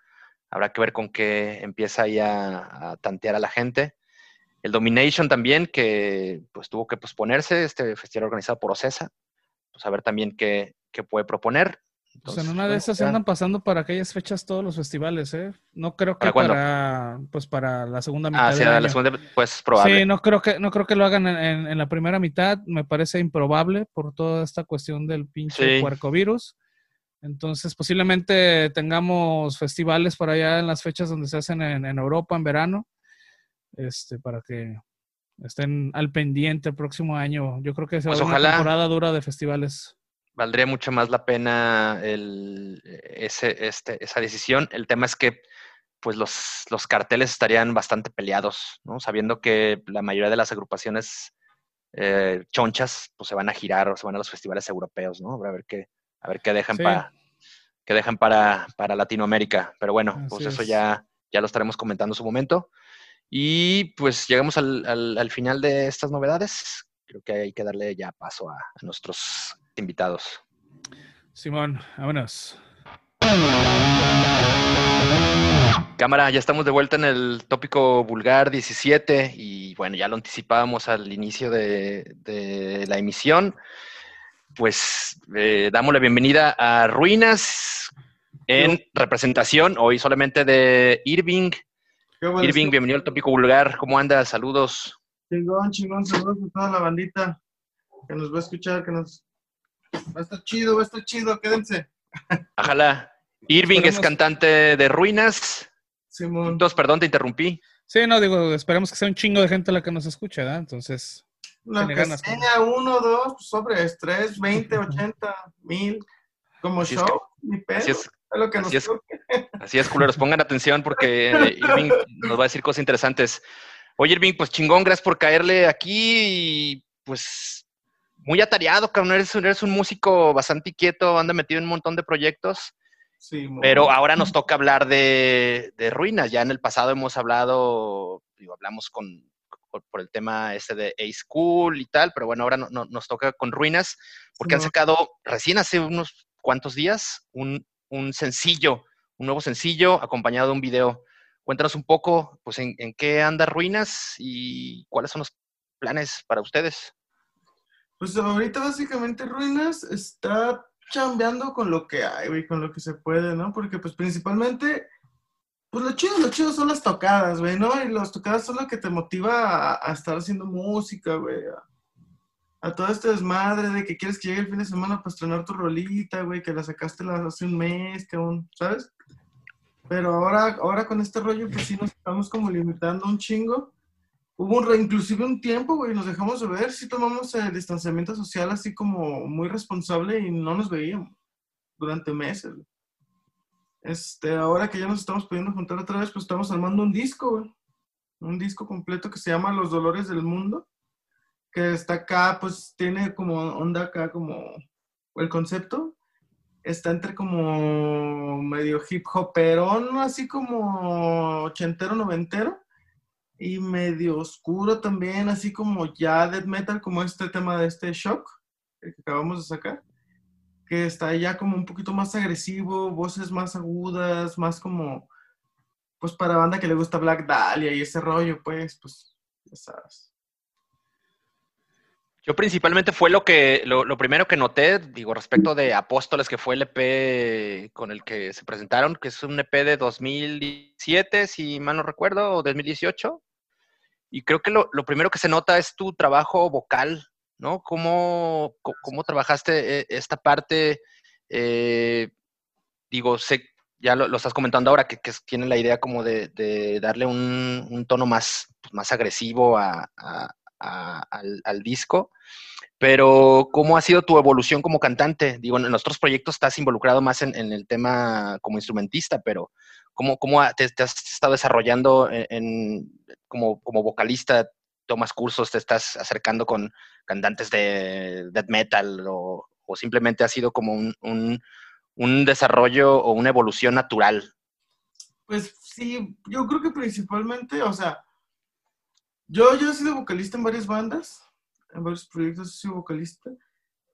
Habrá que ver con qué empieza ahí a, tantear a la gente. El Domination también, que pues tuvo que posponerse, este festival organizado por OCESA. Pues a ver también qué, puede proponer. pues en una de esas se andan pasando para aquellas fechas todos los festivales, ¿eh? No creo que para, pues para la segunda mitad. Ah, sí, la segunda, pues probable. Sí, no creo que, no creo que lo hagan en, la primera mitad. Me parece improbable por toda esta cuestión del pinche sí. Entonces, posiblemente tengamos festivales por allá en las fechas donde se hacen en, Europa en verano, este, para que estén al pendiente el próximo año. Yo creo que se va a pues una temporada dura de festivales. Valdría mucho más la pena el, ese, este, esa decisión. El tema es que pues los, los carteles estarían bastante peleados, ¿no? Sabiendo que la mayoría de las agrupaciones eh, chonchas pues se van a girar o se van a los festivales europeos, ¿no? A ver qué, a ver qué dejan para que dejan para, Latinoamérica. Pero bueno, pues eso ya, ya lo estaremos comentando en su momento. Y pues llegamos al, final de estas novedades. Creo que hay que darle ya paso a, nuestros invitados. Simón, vámonos. Cámara, ya estamos de vuelta en el tópico vulgar 17 y bueno, ya lo anticipábamos al inicio de, de la emisión pues eh, damos la bienvenida a Ruinas en representación, hoy solamente de Irving. Irving, bienvenido al tópico vulgar. ¿Cómo andas? Saludos. Chingón, chingón, saludos a toda la bandita que nos va a escuchar, que nos va a estar chido, va a estar chido, quédense. Ojalá. Irving es cantante de Ruinas. Simón. Entonces, perdón, te interrumpí. Sí, no, digo, esperemos que sea un chingo de gente la que nos escuche, ¿verdad? Entonces, lo que sea, uno, dos, sobre tres, veinte, ochenta, mil, como show, mi pedo. Así es, lo que así, es, así es, culeros, pongan atención porque Irving nos va a decir cosas interesantes. Oye, Irving, pues chingón, gracias por caerle aquí y pues muy atareado, cabrón, eres, eres un músico bastante inquieto, anda metido en un montón de proyectos. Sí, pero ahora nos toca hablar de, de, ruinas. Ya en el pasado hemos hablado, digo, hablamos con, por, el tema este de A-School y tal, pero bueno, ahora no, nos toca con Ruinas, porque han sacado recién hace unos cuantos días un, sencillo, un nuevo sencillo acompañado de un video. Cuéntanos un poco, pues, en, qué anda Ruinas y cuáles son los planes para ustedes. Pues ahorita básicamente Ruinas está chambeando con lo que hay, con lo que se puede, ¿no? Porque pues principalmente pues lo chido, lo chido son las tocadas, güey, ¿no? Y las tocadas son lo que te motiva a, estar haciendo música, güey. Todo este desmadre de que quieres que llegue el fin de semana para estrenar tu rolita, güey, que la sacaste hace un mes, que aún, ¿sabes? Pero ahora, ahora con este rollo, pues sí nos estamos como limitando un chingo. Hubo un, inclusive un tiempo, güey, nos dejamos de ver, sí tomamos el distanciamiento social así como muy responsable y no nos veíamos durante meses, güey. Este, ahora que ya nos estamos pudiendo juntar otra vez, pues estamos armando un disco, Un disco completo que se llama Los Dolores del Mundo. Que está acá, pues tiene como onda acá, como el concepto. Está entre como medio hip hoperón, así como ochentero, noventero. y medio oscuro también, así como ya death metal, como este tema de este shock que acabamos de sacar, que está ya como un poquito más agresivo, voces más agudas, más como, pues para banda que le gusta Black Dahlia y ese rollo, pues, pues, ya sabes. Yo principalmente fue lo que, lo, primero que noté, digo, respecto de Apóstoles, que fue el EP con el que se presentaron, que es un EP de 2017, si mal no recuerdo, o 2018. Y creo que lo, lo primero que se nota es tu trabajo vocal, ¿no? ¿Cómo, cómo trabajaste eh, esta parte? Eh, digo, sé, ya lo, estás comentando ahora, que, que tiene la idea como de, de darle un, un, tono más, más agresivo a a, al, al, disco. Pero, ¿cómo ha sido tu evolución como cantante? Digo, en otros proyectos estás involucrado más en, en el tema como instrumentista, pero ¿cómo, cómo te, te, has estado desarrollando en, en, como, como vocalista? ¿Tomas cursos? ¿Te estás acercando con cantantes de death metal? ¿O, o simplemente ha sido como un, un, un desarrollo o una evolución natural? Pues sí, yo creo que principalmente, o sea, yo, yo he sido vocalista en varias bandas, en varios proyectos he sido vocalista,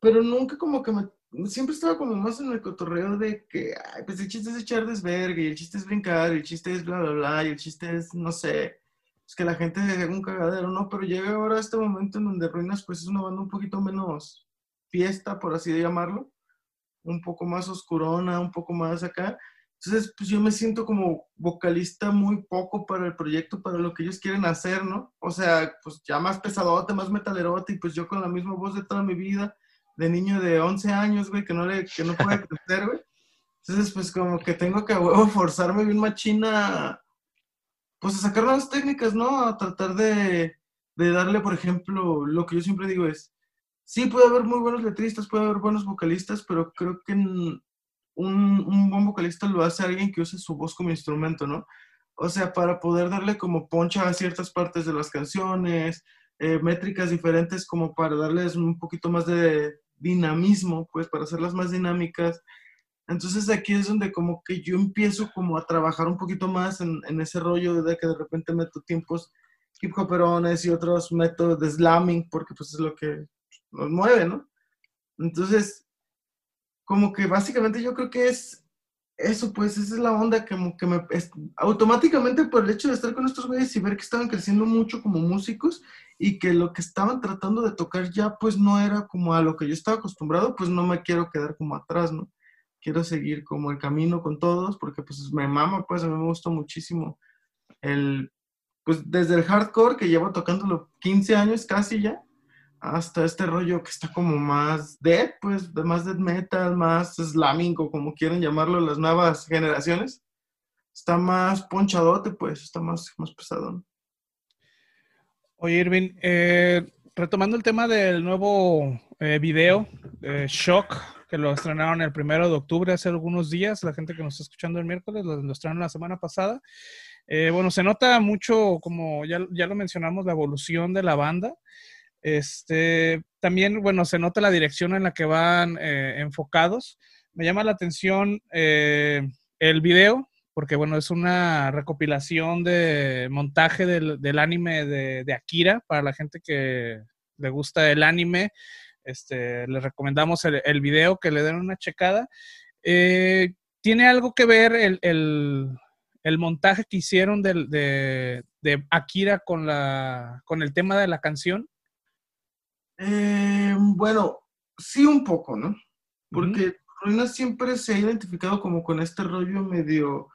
pero nunca como que me... Siempre estaba como más en el cotorreo de que, pues el chiste es echar desvergue, el chiste es brincar, el chiste es bla, bla, bla, y el chiste es, no sé, es que la gente haga un cagadero, ¿no? Pero llega ahora este momento en donde Ruinas, pues es una banda un poquito menos fiesta, por así llamarlo, un poco más oscurona, un poco más acá, entonces, pues yo me siento como vocalista muy poco para el proyecto, para lo que ellos quieren hacer, ¿no? O sea, pues ya más pesadote, más metalerote, y pues yo con la misma voz de toda mi vida, de niño de 11 años, güey, que no, le, que no puede crecer, güey. Entonces, pues como que tengo que huevo forzarme bien machina, pues a sacar nuevas técnicas, ¿no? A tratar de, de darle, por ejemplo, lo que yo siempre digo es, sí puede haber muy buenos letristas, puede haber buenos vocalistas, pero creo que un, un, buen vocalista lo hace alguien que use su voz como instrumento, ¿no? O sea, para poder darle como poncha a ciertas partes de las canciones, eh, métricas diferentes como para darles un poquito más de dinamismo, pues para hacerlas más dinámicas. Entonces aquí es donde como que yo empiezo como a trabajar un poquito más en, en ese rollo de que de repente meto tiempos hip hoperones y otros métodos de slamming, porque pues es lo que nos mueve, ¿no? Entonces, como que básicamente yo creo que es eso, pues esa es la onda que, me... Automáticamente por el hecho de estar con estos güeyes y ver que estaban creciendo mucho como músicos y que lo que estaban tratando de tocar ya pues no era como a lo que yo estaba acostumbrado, pues no me quiero quedar como atrás, ¿no? Quiero seguir como el camino con todos porque pues me mama, pues a mí me gusta muchísimo el... Pues desde el hardcore que llevo tocándolo 15 años casi ya, hasta este rollo que está como más dead, pues, más death metal, más slamming, o como quieren llamarlo las nuevas generaciones. Está más ponchadote, pues, está más, más pesado. Oye, Irving, eh, retomando el tema del nuevo eh, video, eh, Shock, que lo estrenaron el primero de octubre, hace algunos días, la gente que nos está escuchando el miércoles, lo, lo estrenaron la semana pasada. Eh, bueno, se nota mucho, como ya, ya lo mencionamos, la evolución de la banda. Este, también, bueno, se nota la dirección en la que van eh, enfocados. Me llama la atención eh, el video, porque, bueno, es una recopilación de montaje del, del anime de, Akira para la gente que le gusta el anime. Este, les recomendamos el, el video, que le den una checada. Eh, ¿Tiene algo que ver el, el, el montaje que hicieron de, de, de Akira con, la, con el tema de la canción? Eh, bueno, sí un poco, ¿no? Porque uh -huh. Ruinas siempre se ha identificado como con este rollo medio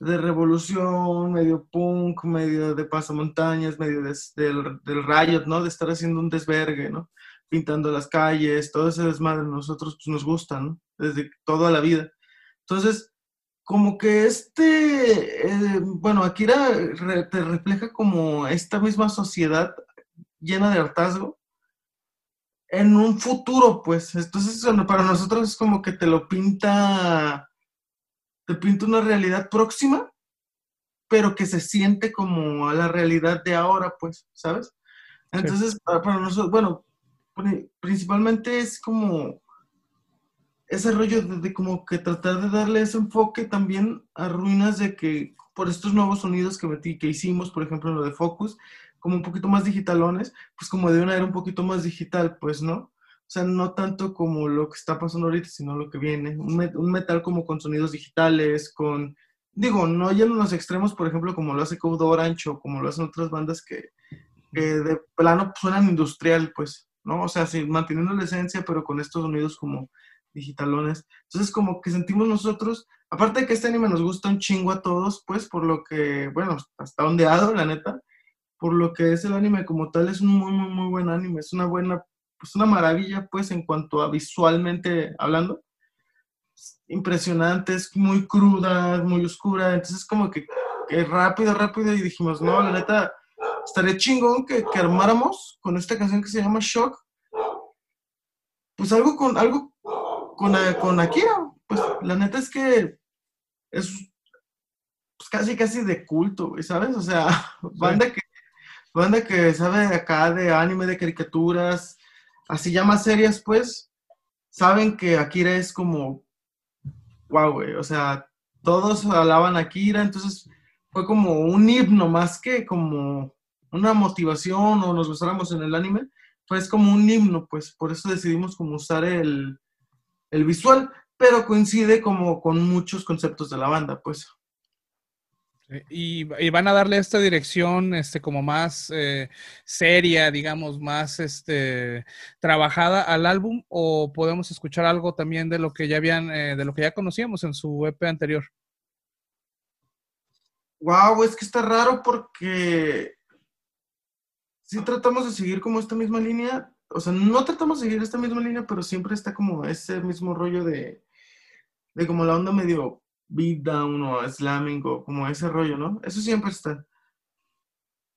de revolución, medio punk, medio de pasamontañas, medio de, del, del riot, ¿no? De estar haciendo un desvergue, ¿no? Pintando las calles, todo ese desmadre, nosotros pues, nos gusta, ¿no? Desde toda la vida. Entonces, como que este, eh, bueno, Akira re, te refleja como esta misma sociedad llena de hartazgo, en un futuro, pues. Entonces, para nosotros es como que te lo pinta, te pinta una realidad próxima, pero que se siente como a la realidad de ahora, pues, ¿sabes? Entonces, sí. para, para, nosotros, bueno, principalmente es como ese rollo de, de, como que tratar de darle ese enfoque también a ruinas de que por estos nuevos sonidos que, metí, que hicimos, por ejemplo, lo de Focus, como un poquito más digitalones, pues como de una era un poquito más digital, pues, ¿no? O sea, no tanto como lo que está pasando ahorita, sino lo que viene. Un, metal como con sonidos digitales, con, digo, no yendo en los extremos, por ejemplo, como lo hace Code Orange o como lo hacen otras bandas que, que de plano suenan industrial, pues, ¿no? O sea, sí, manteniendo la esencia, pero con estos sonidos como digitalones. Entonces, como que sentimos nosotros, aparte de que este anime nos gusta un chingo a todos, pues, por lo que, bueno, está ondeado, la neta, por lo que es el anime como tal, es un muy, muy, muy buen anime, es una buena, pues una maravilla, pues, en cuanto a visualmente hablando. Impresionante, es muy cruda, muy oscura, entonces como que, que rápido, rápido, y dijimos, no, la neta, estaría chingón que, que armáramos con esta canción que se llama Shock, pues algo con, algo con, con Akira, pues la neta es que es pues, casi, casi de culto, ¿sabes? O sea, banda, que, banda que sabe acá de anime, de caricaturas, así ya más serias, pues, saben que Akira es como, wow, güey, o sea, todos hablaban Akira, entonces fue como un himno más que como una motivación o nos gustáramos en el anime, pues como un himno, pues por eso decidimos como usar el, el visual, pero coincide como con muchos conceptos de la banda, pues. Y, van a darle esta dirección este, como más eh, seria, digamos, más este, trabajada al álbum, o podemos escuchar algo también de lo que ya habían, eh, de lo que ya conocíamos en su EP anterior. Wow, es que está raro porque si tratamos de seguir como esta misma línea, o sea, no tratamos de seguir esta misma línea, pero siempre está como ese mismo rollo de, de como la onda medio beatdown o slamming o como ese rollo, ¿no? Eso siempre está.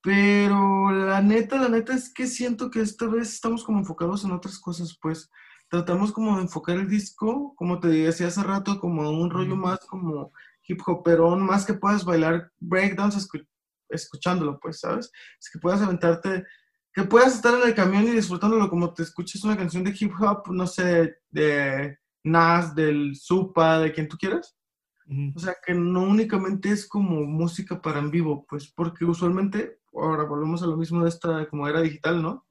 Pero la neta, la neta es que siento que esta vez estamos como enfocados en otras cosas, pues tratamos como de enfocar el disco, como te decía hace rato, como un rollo más como hip hoperón, más que puedas bailar breakdowns escuchándolo, pues, ¿sabes? Es que puedas aventarte que puedas estar en el camión y disfrutándolo como te escuches una canción de hip hop, no sé, de Nas, del Supa, de quien tú quieras. O sea, que no únicamente es como música para en vivo, pues, porque usualmente, ahora volvemos a lo mismo de esta como era digital, ¿no?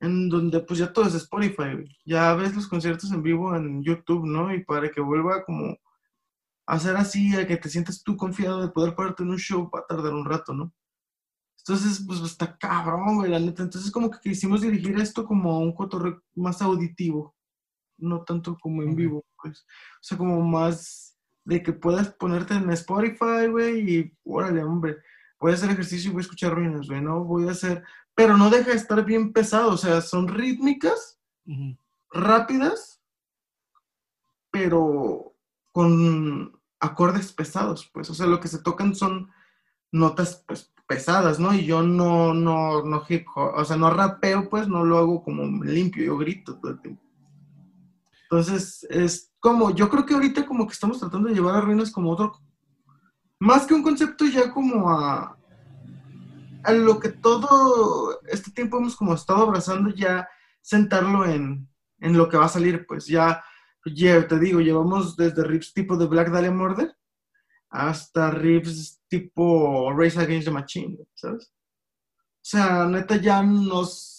En donde pues ya todo es Spotify, ya ves los conciertos en vivo en YouTube, ¿no? Y para que vuelva como a ser así, a que te sientas tú confiado de poder pararte en un show, va a tardar un rato, ¿no? Entonces, pues está cabrón, güey, la neta. Entonces, como que quisimos dirigir esto como un cotorreo más auditivo, no tanto como en vivo, pues. O sea, como más de que puedas ponerte en Spotify, güey, y órale, hombre, voy a hacer ejercicio y voy a escuchar ruinas, güey, ¿no? Voy a hacer. Pero no deja de estar bien pesado, o sea, son rítmicas, rápidas, pero con acordes pesados, pues. O sea, lo que se tocan son notas, pues, pesadas, ¿no? Y yo no, no, no hip o sea, no rapeo, pues no lo hago como limpio, yo grito todo el tiempo. Entonces, es como, yo creo que ahorita como que estamos tratando de llevar a Ruinas como otro, más que un concepto ya como a, lo que todo este tiempo hemos como estado abrazando, ya sentarlo en, en lo que va a salir, pues ya, ya te digo, llevamos desde riffs tipo de Black Dahlia Murder hasta riffs tipo Race Against the Machine, ¿sabes? O sea, neta ya nos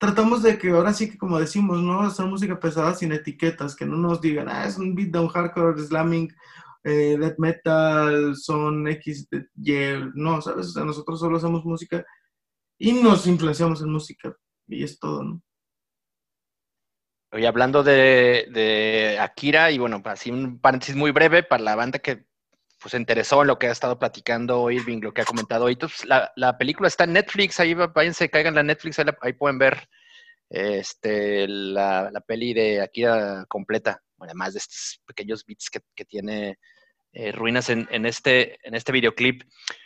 tratamos de que ahora sí que como decimos, ¿no? Hacer música pesada sin etiquetas, que no nos digan, ah, es un beatdown hardcore, slamming, eh, death metal, son X, Y, no, ¿sabes? O sea, nosotros solo hacemos música y nos influenciamos en música y es todo, ¿no? Oye, hablando de, de Akira, y bueno, así un paréntesis muy breve para la banda que pues se interesó en lo que ha estado platicando Irving, lo que ha comentado hoy. Entonces, la, la película está en Netflix, ahí váyanse, caigan la Netflix, ahí, pueden ver este, la, peli de Akira completa, además de estos pequeños bits que, tiene eh, Ruinas en, este, en este videoclip.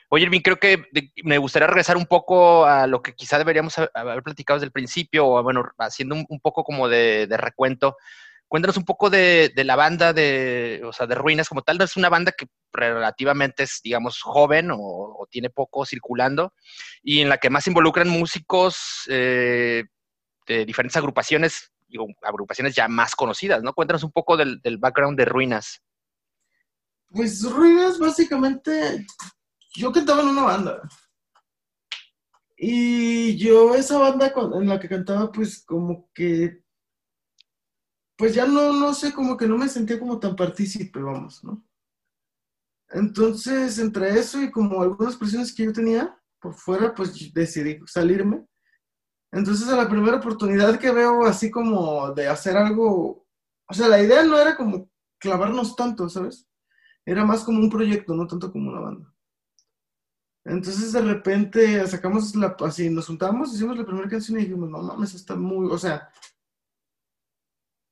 Oye, Irving, creo que me gustaría regresar un poco a lo que quizá deberíamos haber platicado desde el principio, o bueno, haciendo un, poco como de recuento Cuéntanos un poco de, la banda de, o sea, de Ruinas como tal. Es una banda que relativamente es, digamos, joven o, tiene poco circulando y en la que más involucran músicos eh, de diferentes agrupaciones, digo, agrupaciones ya más conocidas, ¿no? Cuéntanos un poco del, background de Ruinas. Pues Ruinas, básicamente, yo cantaba en una banda. Y yo esa banda en la que cantaba, pues como que, pues ya no, no sé, como que no me sentía como tan partícipe, vamos, ¿no? Entonces, entre eso y como algunas presiones que yo tenía por fuera, pues decidí salirme. Entonces, a la primera oportunidad que veo así como de hacer algo, o sea, la idea no era como clavarnos tanto, ¿sabes? Era más como un proyecto, no tanto como una banda. Entonces de repente sacamos la, así, nos juntamos, hicimos la primera canción y dijimos, no mames, está muy, o sea,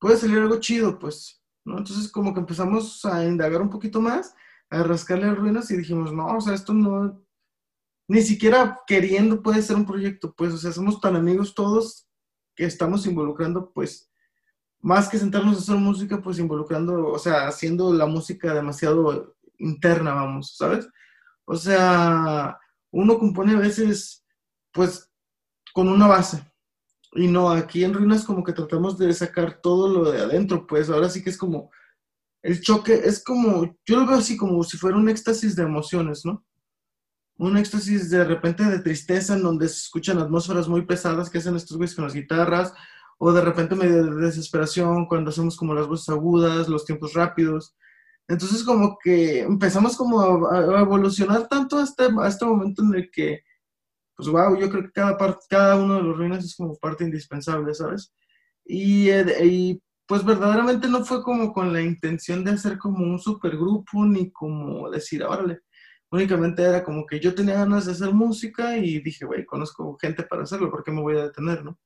puede salir algo chido, pues, ¿no? Entonces como que empezamos a indagar un poquito más, a rascarle ruinas y dijimos, no, o sea, esto no, ni siquiera queriendo puede ser un proyecto, pues, o sea, somos tan amigos todos que estamos involucrando, pues, más que sentarnos a hacer música, pues involucrando, o sea, haciendo la música demasiado interna, vamos, ¿sabes? O sea, uno compone a veces, pues, con una base. Y no, aquí en Ruinas como que tratamos de sacar todo lo de adentro, pues ahora sí que es como, el choque es como, yo lo veo así como si fuera un éxtasis de emociones, ¿no? Un éxtasis de repente de tristeza en donde se escuchan atmósferas muy pesadas que hacen estos güeyes con las guitarras, o de repente medio de desesperación cuando hacemos como las voces agudas, los tiempos rápidos. Entonces como que empezamos como a, evolucionar tanto hasta, este, este momento en el que, pues wow, yo creo que cada, parte, cada uno de los ruinas es como parte indispensable, ¿sabes? Y, eh, y pues verdaderamente no fue como con la intención de hacer como un supergrupo ni como decir, órale, únicamente era como que yo tenía ganas de hacer música y dije, güey, conozco gente para hacerlo, ¿por qué me voy a detener, no?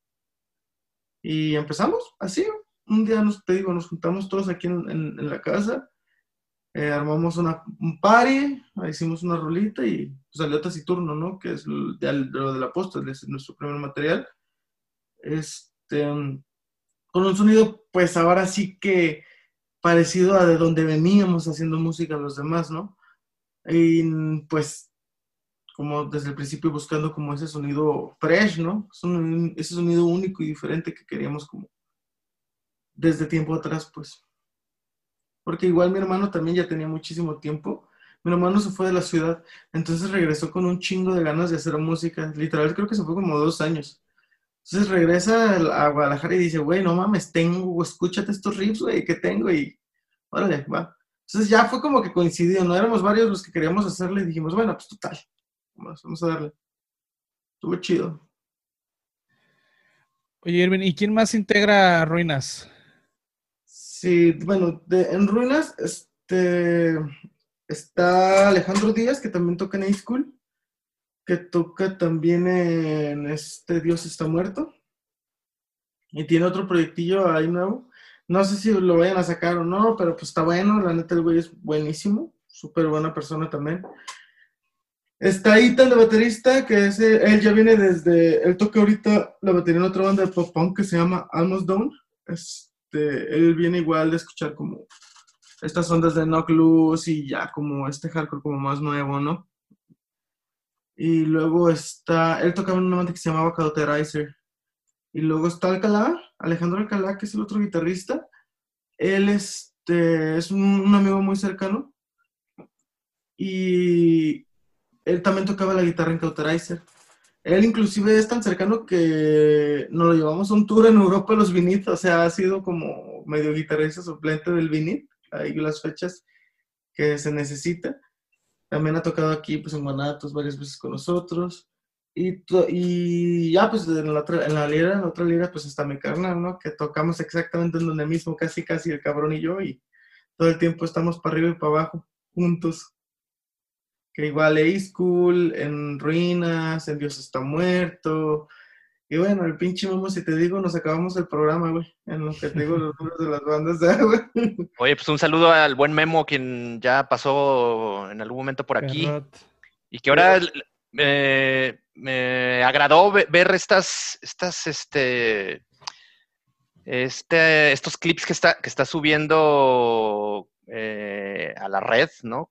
Y empezamos así, un día nos, te digo, nos juntamos todos aquí en, en la casa eh, armamos una, un party, hicimos una rolita y salió Taciturno, ¿no? Que es lo, de, lo del apóstol, es nuestro primer material. Este, con un sonido, pues ahora sí que parecido a de donde veníamos haciendo música los demás, ¿no? Y pues como desde el principio buscando como ese sonido fresh, ¿no? ese sonido único y diferente que queríamos como desde tiempo atrás, pues porque igual mi hermano también ya tenía muchísimo tiempo. Mi hermano se fue de la ciudad, entonces regresó con un chingo de ganas de hacer música. Literal, creo que se fue como dos años. Entonces regresa a Guadalajara y dice, güey, no mames, tengo, escúchate estos riffs, güey, que tengo y órale, va. Entonces ya fue como que coincidió, no éramos varios los que queríamos hacerle y dijimos, bueno, pues total, vamos, vamos a darle. Estuvo chido. Oye, Irving, ¿y quién más integra Ruinas? Sí, bueno, en Ruinas este, está Alejandro Díaz, que también toca en A School, que toca también en este Dios está muerto. Y tiene otro proyectillo ahí nuevo. No sé si lo vayan a sacar o no, pero pues está bueno. La neta, el güey es buenísimo. Súper buena persona también. Está Ethan, de baterista, que es, él ya viene desde. Él toca ahorita la batería en otra banda de pop punk que se llama Almost Down. Es este, él viene igual de escuchar como estas ondas de knock loose y ya como este hardcore como más nuevo, ¿no? Y luego está, él tocaba en una banda que se llamaba Cauterizer. Y luego está Alcalá, Alejandro Alcalá, que es el otro guitarrista. Él este, es un, amigo muy cercano. Y él también tocaba la guitarra en Cauterizer. Él inclusive es tan cercano que nos lo llevamos a un tour en Europa los Vinit, o sea, ha sido como medio guitarrista suplente del Vinit, ahí las fechas que se necesita. También ha tocado aquí pues en Guanatos varias veces con nosotros. Y, y ya pues en la, otra, en la lira, en la otra lira pues está mi carnal, ¿no? Que tocamos exactamente en donde mismo, casi casi el cabrón y yo, y todo el tiempo estamos para arriba y para abajo, juntos que igual A School, en Ruinas, en Dios está muerto. Y bueno, el pinche Memo, si te digo, nos acabamos el programa, güey, en lo que te digo los números de las bandas, güey. Oye, pues un saludo al buen Memo, quien ya pasó en algún momento por aquí. Y que ahora me agradó ver estas, estas, este, este, estos clips que está, que está subiendo eh, a la red, ¿no?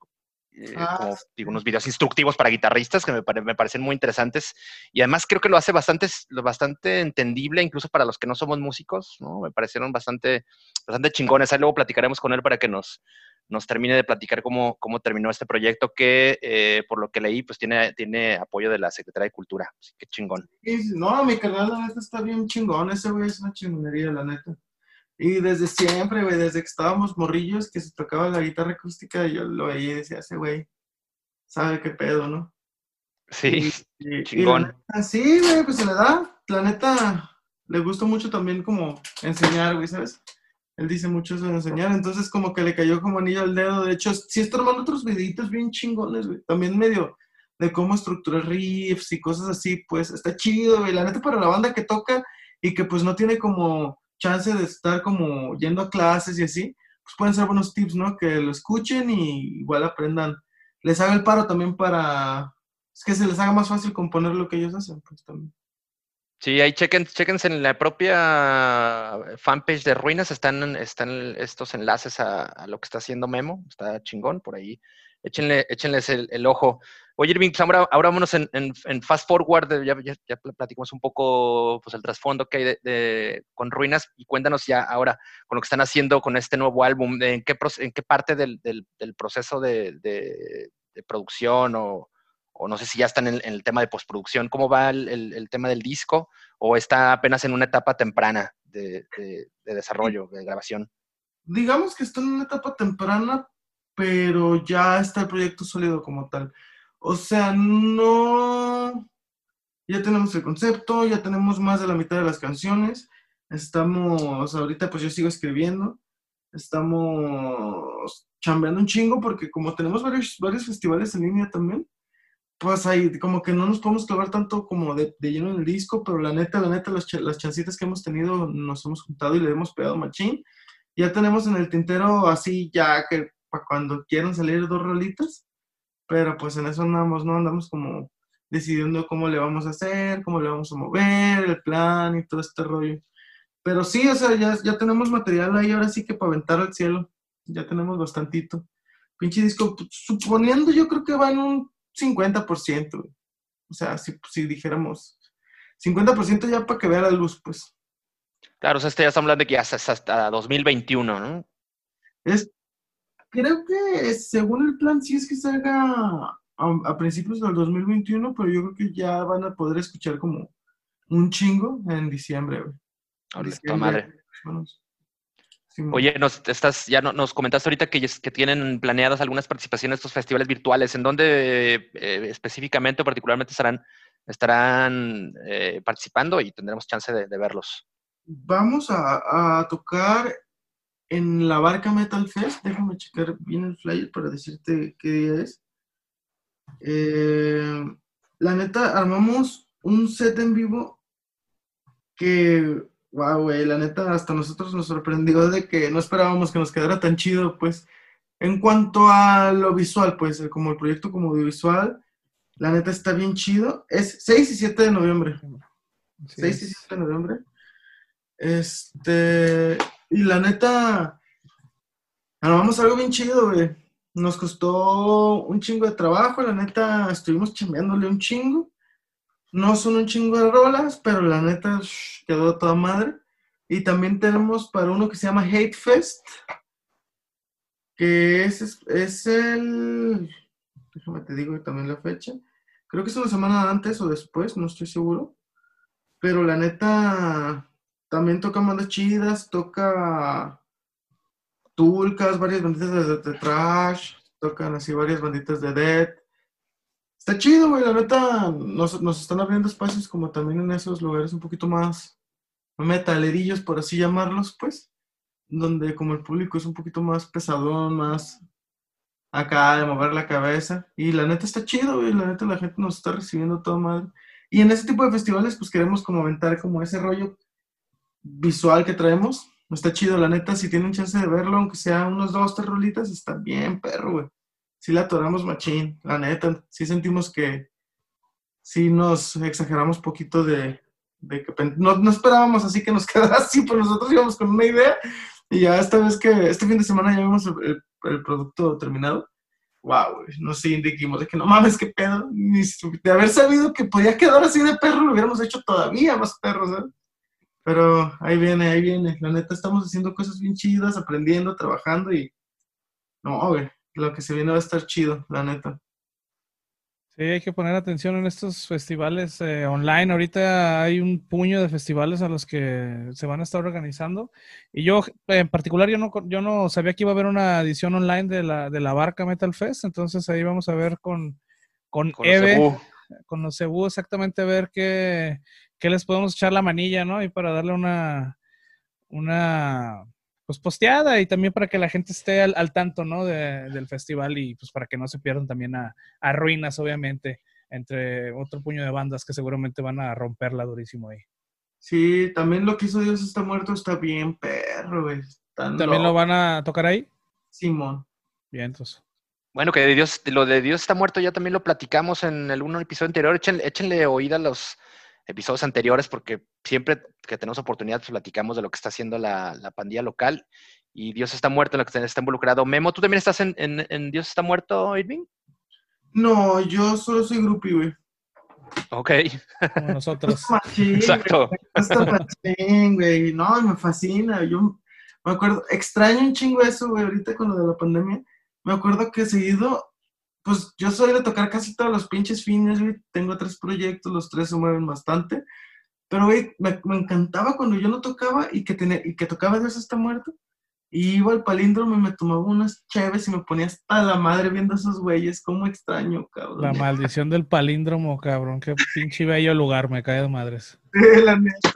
Eh, Ah, como digo, unos videos instructivos para guitarristas que me, pare- me parecen muy interesantes y además creo que lo hace bastante, bastante entendible incluso para los que no somos músicos, ¿no? Me parecieron bastante, bastante chingones. Ahí luego platicaremos con él para que nos, nos termine de platicar cómo, cómo terminó este proyecto que, eh, por lo que leí, pues tiene, tiene apoyo de la Secretaría de Cultura. Así que chingón. No, mi canal la neta está bien chingón, ese güey es una chingonería, la neta. Y desde siempre, güey, desde que estábamos morrillos, que se tocaba la guitarra acústica, yo lo veía y decía, ese güey sabe qué pedo, ¿no? Sí, Y- y Chingón. neta, sí, güey, pues se le da. La neta, le gusta mucho también como enseñar, güey, ¿sabes? Él dice mucho eso de enseñar, entonces como que le cayó como anillo al dedo. De hecho, sí está armando otros videitos bien chingones, güey. También medio de cómo estructurar riffs y cosas así, pues está chido, güey. La neta para la banda que toca y que pues no tiene como chance de estar como yendo a clases y así, pues pueden ser buenos tips, ¿no? Que lo escuchen y igual aprendan. Les haga el paro también para es que se les haga más fácil componer lo que ellos hacen, pues también. Sí, ahí chequen, chequense en la propia fanpage de Ruinas, están, están estos enlaces a, lo que está haciendo Memo, está chingón por ahí. Échenle, échenles el, ojo. Oye, Irving, pues ahora, ahora vámonos en, en, Fast Forward, ya, ya, ya platicamos un poco pues, el trasfondo que hay de, con Ruinas y cuéntanos ya ahora con lo que están haciendo con este nuevo álbum, en, qué, en qué parte del, del- del proceso de, de- de producción o, o no sé si ya están en, el tema de postproducción, ¿cómo va el, tema del disco? ¿O está apenas en una etapa temprana de, de- de desarrollo, de grabación? Digamos que está en una etapa temprana, pero ya está el proyecto sólido como tal. O sea, no... Ya tenemos el concepto, ya tenemos más de la mitad de las canciones. Estamos, ahorita pues yo sigo escribiendo. Estamos chambeando un chingo porque como tenemos varios, varios festivales en línea también, pues ahí como que no nos podemos clavar tanto como de, de lleno en el disco, pero la neta, la neta, las, las chancitas que hemos tenido nos hemos juntado y le hemos pegado machín. Ya tenemos en el tintero así ya que para cuando quieran salir dos rolitas, pero pues en eso andamos, ¿no? Andamos como decidiendo cómo le vamos a hacer, cómo le vamos a mover, el plan y todo este rollo. Pero sí, o sea, ya, ya tenemos material ahí, ahora sí que para aventar al cielo, ya tenemos bastantito. Pinche disco, pues, suponiendo yo creo que va en un 50%, güey. O sea, si, si dijéramos 50% ya para que vea la luz, pues. Claro, o sea, este ya estamos hablando de que ya es hasta 2021, ¿no? Es, creo que según el plan, sí es que salga a, a principios del 2021, pero yo creo que ya van a poder escuchar como un chingo en diciembre, güey. Ahorita, madre. Oye, nos estás, ya no- nos comentaste ahorita que, que tienen planeadas algunas participaciones en estos festivales virtuales. ¿En dónde eh, específicamente o particularmente estarán, estarán eh, participando y tendremos chance de, de verlos? Vamos a, a tocar en la Barca Metal Fest. Déjame checar bien el flyer para decirte qué día es. Eh, la neta, armamos un set en vivo que, wow, güey, la neta, hasta nosotros nos sorprendió de que no esperábamos que nos quedara tan chido, pues. En cuanto a lo visual, pues, como el proyecto como audiovisual, la neta está bien chido. Es 6 y 7 de noviembre. Así 6 y es. 7 de noviembre. Este, y la neta, armamos algo bien chido, güey. Nos costó un chingo de trabajo, la neta, estuvimos chambeándole un chingo. No son un chingo de rolas, pero la neta shh, quedó toda madre. Y también tenemos para uno que se llama Hate Fest, que es, es, el, déjame te digo también la fecha. Creo que es una semana antes o después, no estoy seguro. Pero la neta, también toca bandas chidas, toca Tulcas, varias banditas de, de trash, tocan así varias banditas de death. Está chido, güey, la neta, nos, nos están abriendo espacios como también en esos lugares un poquito más metalerillos, por así llamarlos, pues, donde como el público es un poquito más pesadón, más acá de mover la cabeza. Y la neta está chido, güey, la neta la gente nos está recibiendo toda madre. Y en ese tipo de festivales, pues queremos como aventar como ese rollo visual que traemos. Está chido, la neta, si tienen chance de verlo, aunque sea unos dos, tres rolitas, está bien, perro, güey. Sí la atoramos machín, la neta. Sí sentimos que sí nos exageramos poquito de, que no, no esperábamos así que nos quedara así, pero nosotros íbamos con una idea y ya esta vez que, este fin de semana ya vimos el, producto terminado. wow, güey, nos dijimos de que no mames, qué pedo. De haber sabido que podía quedar así de perro, lo hubiéramos hecho todavía más perros, ¿sabes? Pero ahí viene, ahí viene. La neta, estamos haciendo cosas bien chidas, aprendiendo, trabajando y. No, güey, lo que se viene va a estar chido, la neta. Sí, hay que poner atención en estos festivales eh, online. Ahorita hay un puño de festivales a los que se van a estar organizando. Y yo, en particular, yo no, yo no sabía que iba a haber una edición online de la, de la Barca Metal Fest. Entonces ahí vamos a ver con, con, Eve, con los Cebu, exactamente a ver qué, qué les podemos echar la manilla, ¿no? Y para darle una, una pues posteada y también para que la gente esté al, tanto, ¿no? del festival y pues para que no se pierdan también a, ruinas, obviamente, entre otro puño de bandas que seguramente van a romperla durísimo ahí. Sí, también lo que hizo Dios está muerto está bien perro, güey. ¿También lo van a tocar ahí? Simón. Bien, entonces. Bueno, que de Dios, lo de Dios está muerto ya también lo platicamos en el uno episodio anterior. Échenle, échenle oída a los, episodios anteriores, porque siempre que tenemos oportunidad, pues, platicamos de lo que está haciendo la, pandilla local. Y Dios está muerto en lo que está involucrado. Memo, ¿tú también estás en, Dios está muerto, Irving? No, yo solo soy grupi, güey. Ok. Como nosotros. Exacto. güey. No, me fascina. Yo me acuerdo, extraño un chingo eso, güey, ahorita con lo de la pandemia. Me acuerdo que seguido pues yo soy de tocar casi todos los pinches fines, güey. Tengo tres proyectos, los tres se mueven bastante. Pero, güey, me, encantaba cuando yo no tocaba y que, tenía, y que tocaba Dios está muerto. Y iba al palíndromo y me tomaba unas chaves y me ponía hasta la madre viendo a esos güeyes. Cómo extraño, cabrón. La maldición del palíndromo, cabrón. Qué pinche bello lugar, me cae de madres. Sí, la neta,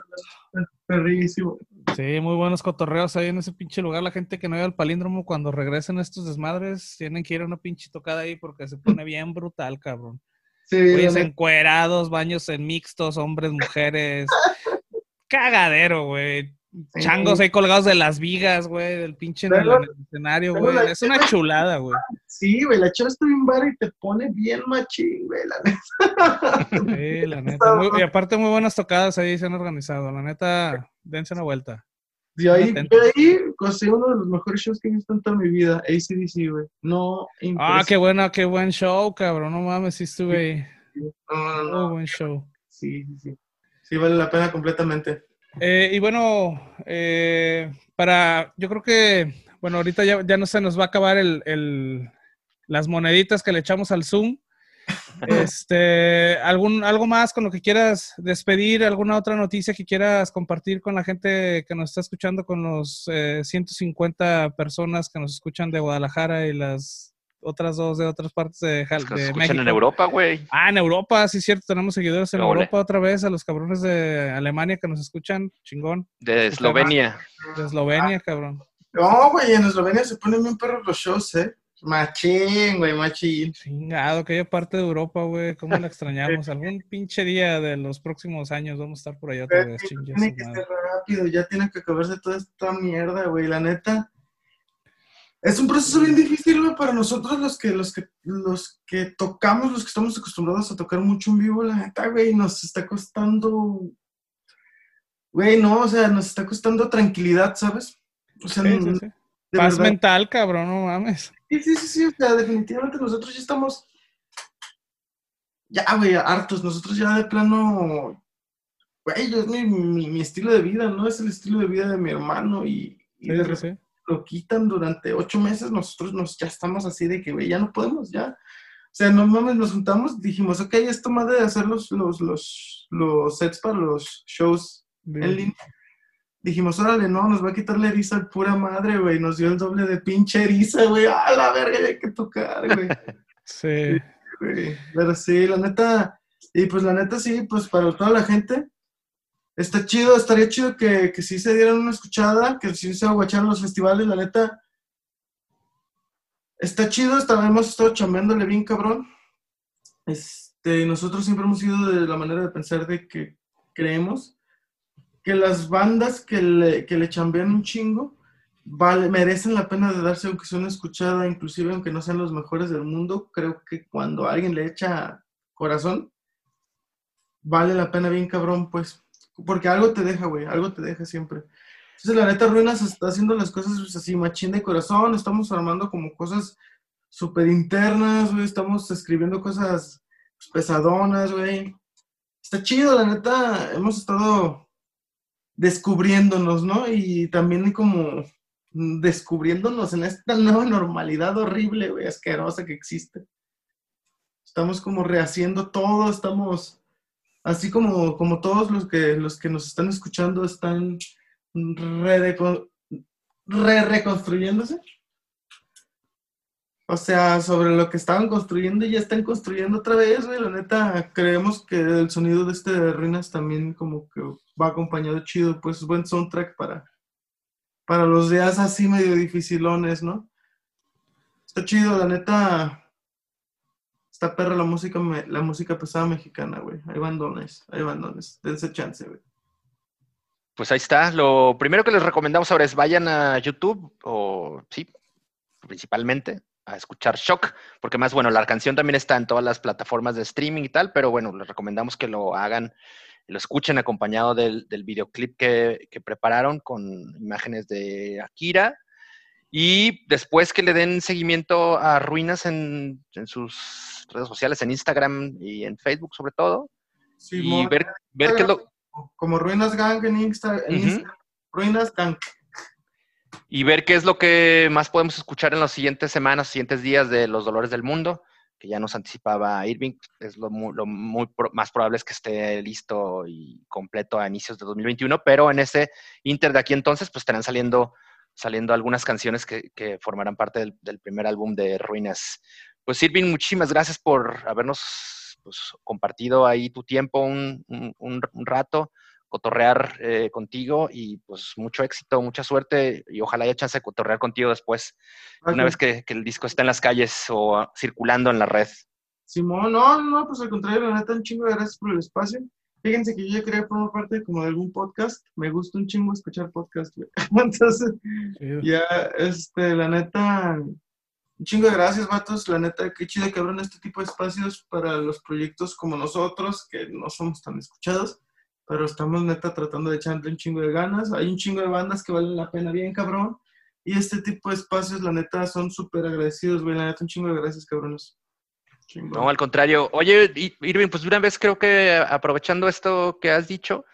perrísimo. Sí, muy buenos cotorreos ahí en ese pinche lugar. La gente que no iba al palíndromo, cuando regresen estos desmadres, tienen que ir a una pinche tocada ahí porque se pone bien brutal, cabrón. Sí. encuerados, baños en mixtos, hombres, mujeres. Cagadero, güey. Changos ahí colgados de las vigas, güey, del pinche en el, escenario, güey. Es una chulada, güey. Sí, güey, la chava está bien bar y te pone bien machín, güey, la neta. Sí, la neta. y aparte, muy buenas tocadas ahí se han organizado. La neta, dense una vuelta. Y ahí, ahí conseguí uno de los mejores shows que he visto en toda mi vida, ACDC, güey. No, Ah, qué bueno, qué buen show, cabrón. No mames, sí estuve ahí. No, no, Muy buen show. Sí, sí, sí. Sí, vale la pena completamente. Eh, y bueno, eh, para, yo creo que, bueno, ahorita ya, ya, no se nos va a acabar el, el, las moneditas que le echamos al Zoom. Este, algún, algo más con lo que quieras despedir, alguna otra noticia que quieras compartir con la gente que nos está escuchando, con los 150 eh, personas que nos escuchan de Guadalajara y las otras dos de otras partes de, de México. en Europa, güey. Ah, en Europa, sí, cierto. Tenemos seguidores en Europa otra vez, a los cabrones de Alemania que nos escuchan, chingón. De Eslovenia. De Eslovenia, cabrón. No, güey, en Eslovenia se ponen bien perros los shows, ¿eh? Machín, güey, machín. Chingado, aquella parte de Europa, güey, ¿cómo la extrañamos? Algún pinche día de los próximos años vamos a estar por allá otra vez, Tiene que ser rápido, ya tiene que acabarse toda esta mierda, güey, la neta es un proceso bien difícil, güey, para nosotros los que, los que, los que tocamos, los que estamos acostumbrados a tocar mucho en vivo, la neta, güey, nos está costando, güey, no, o sea, nos está costando tranquilidad, ¿sabes? O sea, Paz mental, cabrón, no mames. Sí, sí, sí, sí, o sea, definitivamente nosotros ya estamos, ya, güey, hartos, nosotros ya de plano, güey, es mi, mi, estilo de vida, ¿no? Es el estilo de vida de mi hermano y, y de repente lo quitan durante ocho meses, nosotros nos, ya estamos así de que, güey, ya no podemos, ya. O sea, no mames, nos juntamos, dijimos, ok, esto más de hacer los, los, los, los sets para los shows en línea. Dijimos, órale, no, nos va a quitar la eriza pura madre, güey. Nos dio el doble de pinche eriza, güey. A la verga, ya hay que tocar, güey. sí. Pero sí, la neta, y pues la neta sí, pues para toda la gente, está chido, estaría chido que, que sí se dieran una escuchada, que sí se aguacharan los festivales, la neta. Está chido, hemos estado chambeándole bien cabrón. Este, nosotros siempre hemos ido de la manera de pensar de que creemos que las bandas que le, que le chambean un chingo vale, merecen la pena de darse aunque sea una escuchada, inclusive aunque no sean los mejores del mundo. Creo que cuando alguien le echa corazón, vale la pena bien cabrón, pues. Porque algo te deja, güey, algo te deja siempre. Entonces, la neta, Ruinas está haciendo las cosas pues, así, machín de corazón, estamos armando como cosas súper internas, güey. Estamos escribiendo cosas pues, pesadonas, güey. Está chido, la neta. Hemos estado descubriéndonos, ¿no? Y también como descubriéndonos en esta nueva normalidad horrible, güey, asquerosa que existe. Estamos como rehaciendo todo, estamos así como, como todos los que, los que nos están escuchando están re, re reconstruyéndose. O sea, sobre lo que estaban construyendo y ya están construyendo otra vez, güey. La neta, creemos que el sonido de este de Ruinas también como que va acompañado chido, pues es buen soundtrack para, para los días así medio dificilones, ¿no? Está chido, la neta. Está perra la música, la música pesada mexicana, güey. Hay bandones, hay bandones. Dense chance, güey. Pues ahí está. Lo primero que les recomendamos ahora es vayan a YouTube, o sí, principalmente, a escuchar Shock, porque más bueno, la canción también está en todas las plataformas de streaming y tal, pero bueno, les recomendamos que lo hagan, lo escuchen acompañado del, videoclip que, prepararon con imágenes de Akira. Y después que le den seguimiento a Ruinas en, sus redes sociales, en Instagram y en Facebook sobre todo. y ver, ver qué es lo... Como Ruinas Gang en, Instagram. Ruinas Gang y ver qué es lo que más podemos escuchar en las siguientes semanas, siguientes días de Los Dolores del Mundo, que ya nos anticipaba Irving. Es lo, muy, más probable es que esté listo y completo a inicios de 2021, pero en ese inter de aquí entonces, pues estarán saliendo, saliendo algunas canciones que, formarán parte del, primer álbum de Ruinas. Pues Irving, muchísimas gracias por habernos pues, compartido ahí tu tiempo un, un rato cotorrear eh, contigo y pues mucho éxito, mucha suerte y ojalá haya chance de cotorrear contigo después, una vez que, el disco está en las calles o circulando en la red. Simón, no, no, pues al contrario, la neta, un chingo de gracias por el espacio. Fíjense que yo ya quería formar parte como de algún podcast. Me gusta un chingo escuchar podcast, Entonces, ya, este, la neta, un chingo de gracias, vatos. La neta, qué chido que abran este tipo de espacios para los proyectos como nosotros, que no somos tan escuchados pero estamos neta tratando de echarle un chingo de ganas. Hay un chingo de bandas que valen la pena bien, cabrón. Y este tipo de espacios, la neta, son súper agradecidos, güey. La neta, un chingo de gracias, cabrones. No, al contrario. Oye, Irving, pues una vez creo que aprovechando esto que has dicho,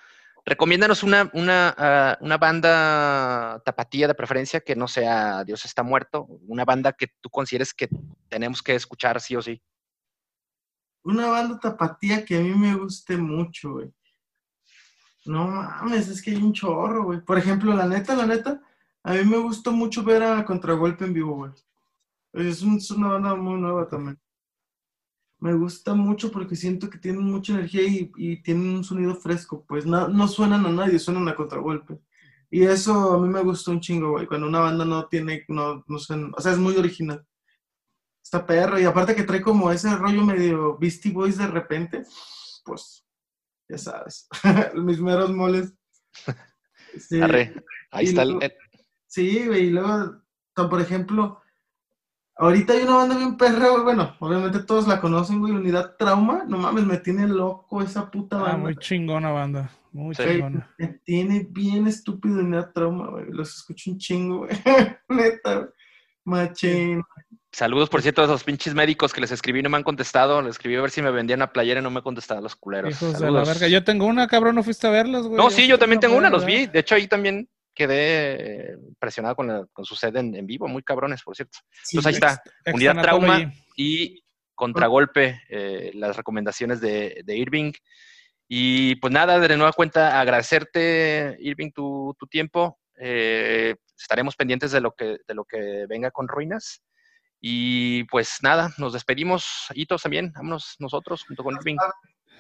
recomiéndanos una, una, ah, una banda tapatía de preferencia que no sea Dios está muerto, una banda que tú consideres que tenemos que escuchar sí o sí. Una banda tapatía que a mí me guste mucho, güey. No mames, es que hay un chorro, güey. Por ejemplo, la neta, la neta, a mí me gustó mucho ver a Contragolpe en vivo, güey. Es, una banda muy nueva también. Me gusta mucho porque siento que tienen mucha energía y, tienen un sonido fresco, pues no, no suenan a nadie, suenan a contragolpe. Y eso a mí me gustó un chingo, güey, cuando una banda no tiene, no, no suena, o sea, es muy original. Está perro, y aparte que trae como ese rollo medio Beastie Boys de repente, pues ya sabes, mis meros moles. Sí. ahí está el... Sí, güey, y luego, por ejemplo, ahorita hay una banda bien perra, bueno, obviamente todos la conocen, güey, Unidad Trauma, no mames, me tiene loco esa puta ah, banda. muy chingona banda, muy chingona. Me tiene bien estúpido Unidad Trauma, güey, los escucho un chingo, güey, neta, machín. Saludos, por cierto, a esos pinches médicos que les escribí y no me han contestado. Les escribí a ver si me vendían a playera y no me han contestado los culeros. Hijos de la verga. Yo tengo una, cabrón, ¿no fuiste a verlas, güey? No, sí, yo también tengo una, los vi. De hecho, ahí también quedé impresionado con, con su sede en, vivo. Muy cabrones, por cierto. Entonces ahí está. Unidad Trauma y Contragolpe, eh, las recomendaciones de, Irving. Y pues nada, de nueva cuenta, agradecerte, Irving, tu, tiempo. Eh, estaremos pendientes de lo que, de lo que venga con Ruinas. Y pues nada, nos despedimos. Hitos también, vámonos nosotros junto con Irving.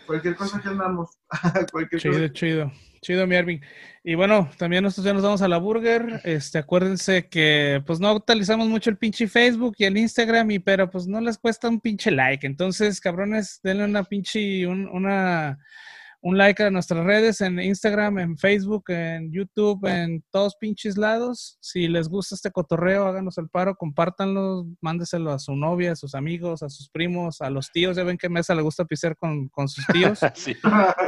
Cualquier cosa que andamos. chido, chido. Chido, mi Irving. Y bueno, también nosotros ya nos vamos a la burger. Este, acuérdense que pues no utilizamos mucho el pinche Facebook y el Instagram, y pero pues no les cuesta un pinche like. Entonces, cabrones, denle una pinche, una un like a nuestras redes en Instagram, en Facebook, en YouTube, en todos pinches lados. Si les gusta este cotorreo, háganos el paro, compártanlo, mándeselo a su novia, a sus amigos, a sus primos, a los tíos. Ya ven que Mesa le gusta pisar con, con sus tíos. Sí.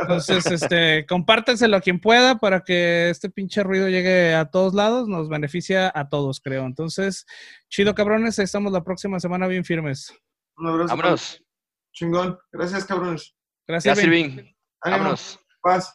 Entonces, este, compártenselo a quien pueda para que este pinche ruido llegue a todos lados. Nos beneficia a todos, creo. Entonces, chido, cabrones. Ahí estamos la próxima semana bien firmes. Un abrazo. Vámonos. Chingón. Gracias, cabrones. Gracias. Irving. Ánimo. Vámonos. Paz.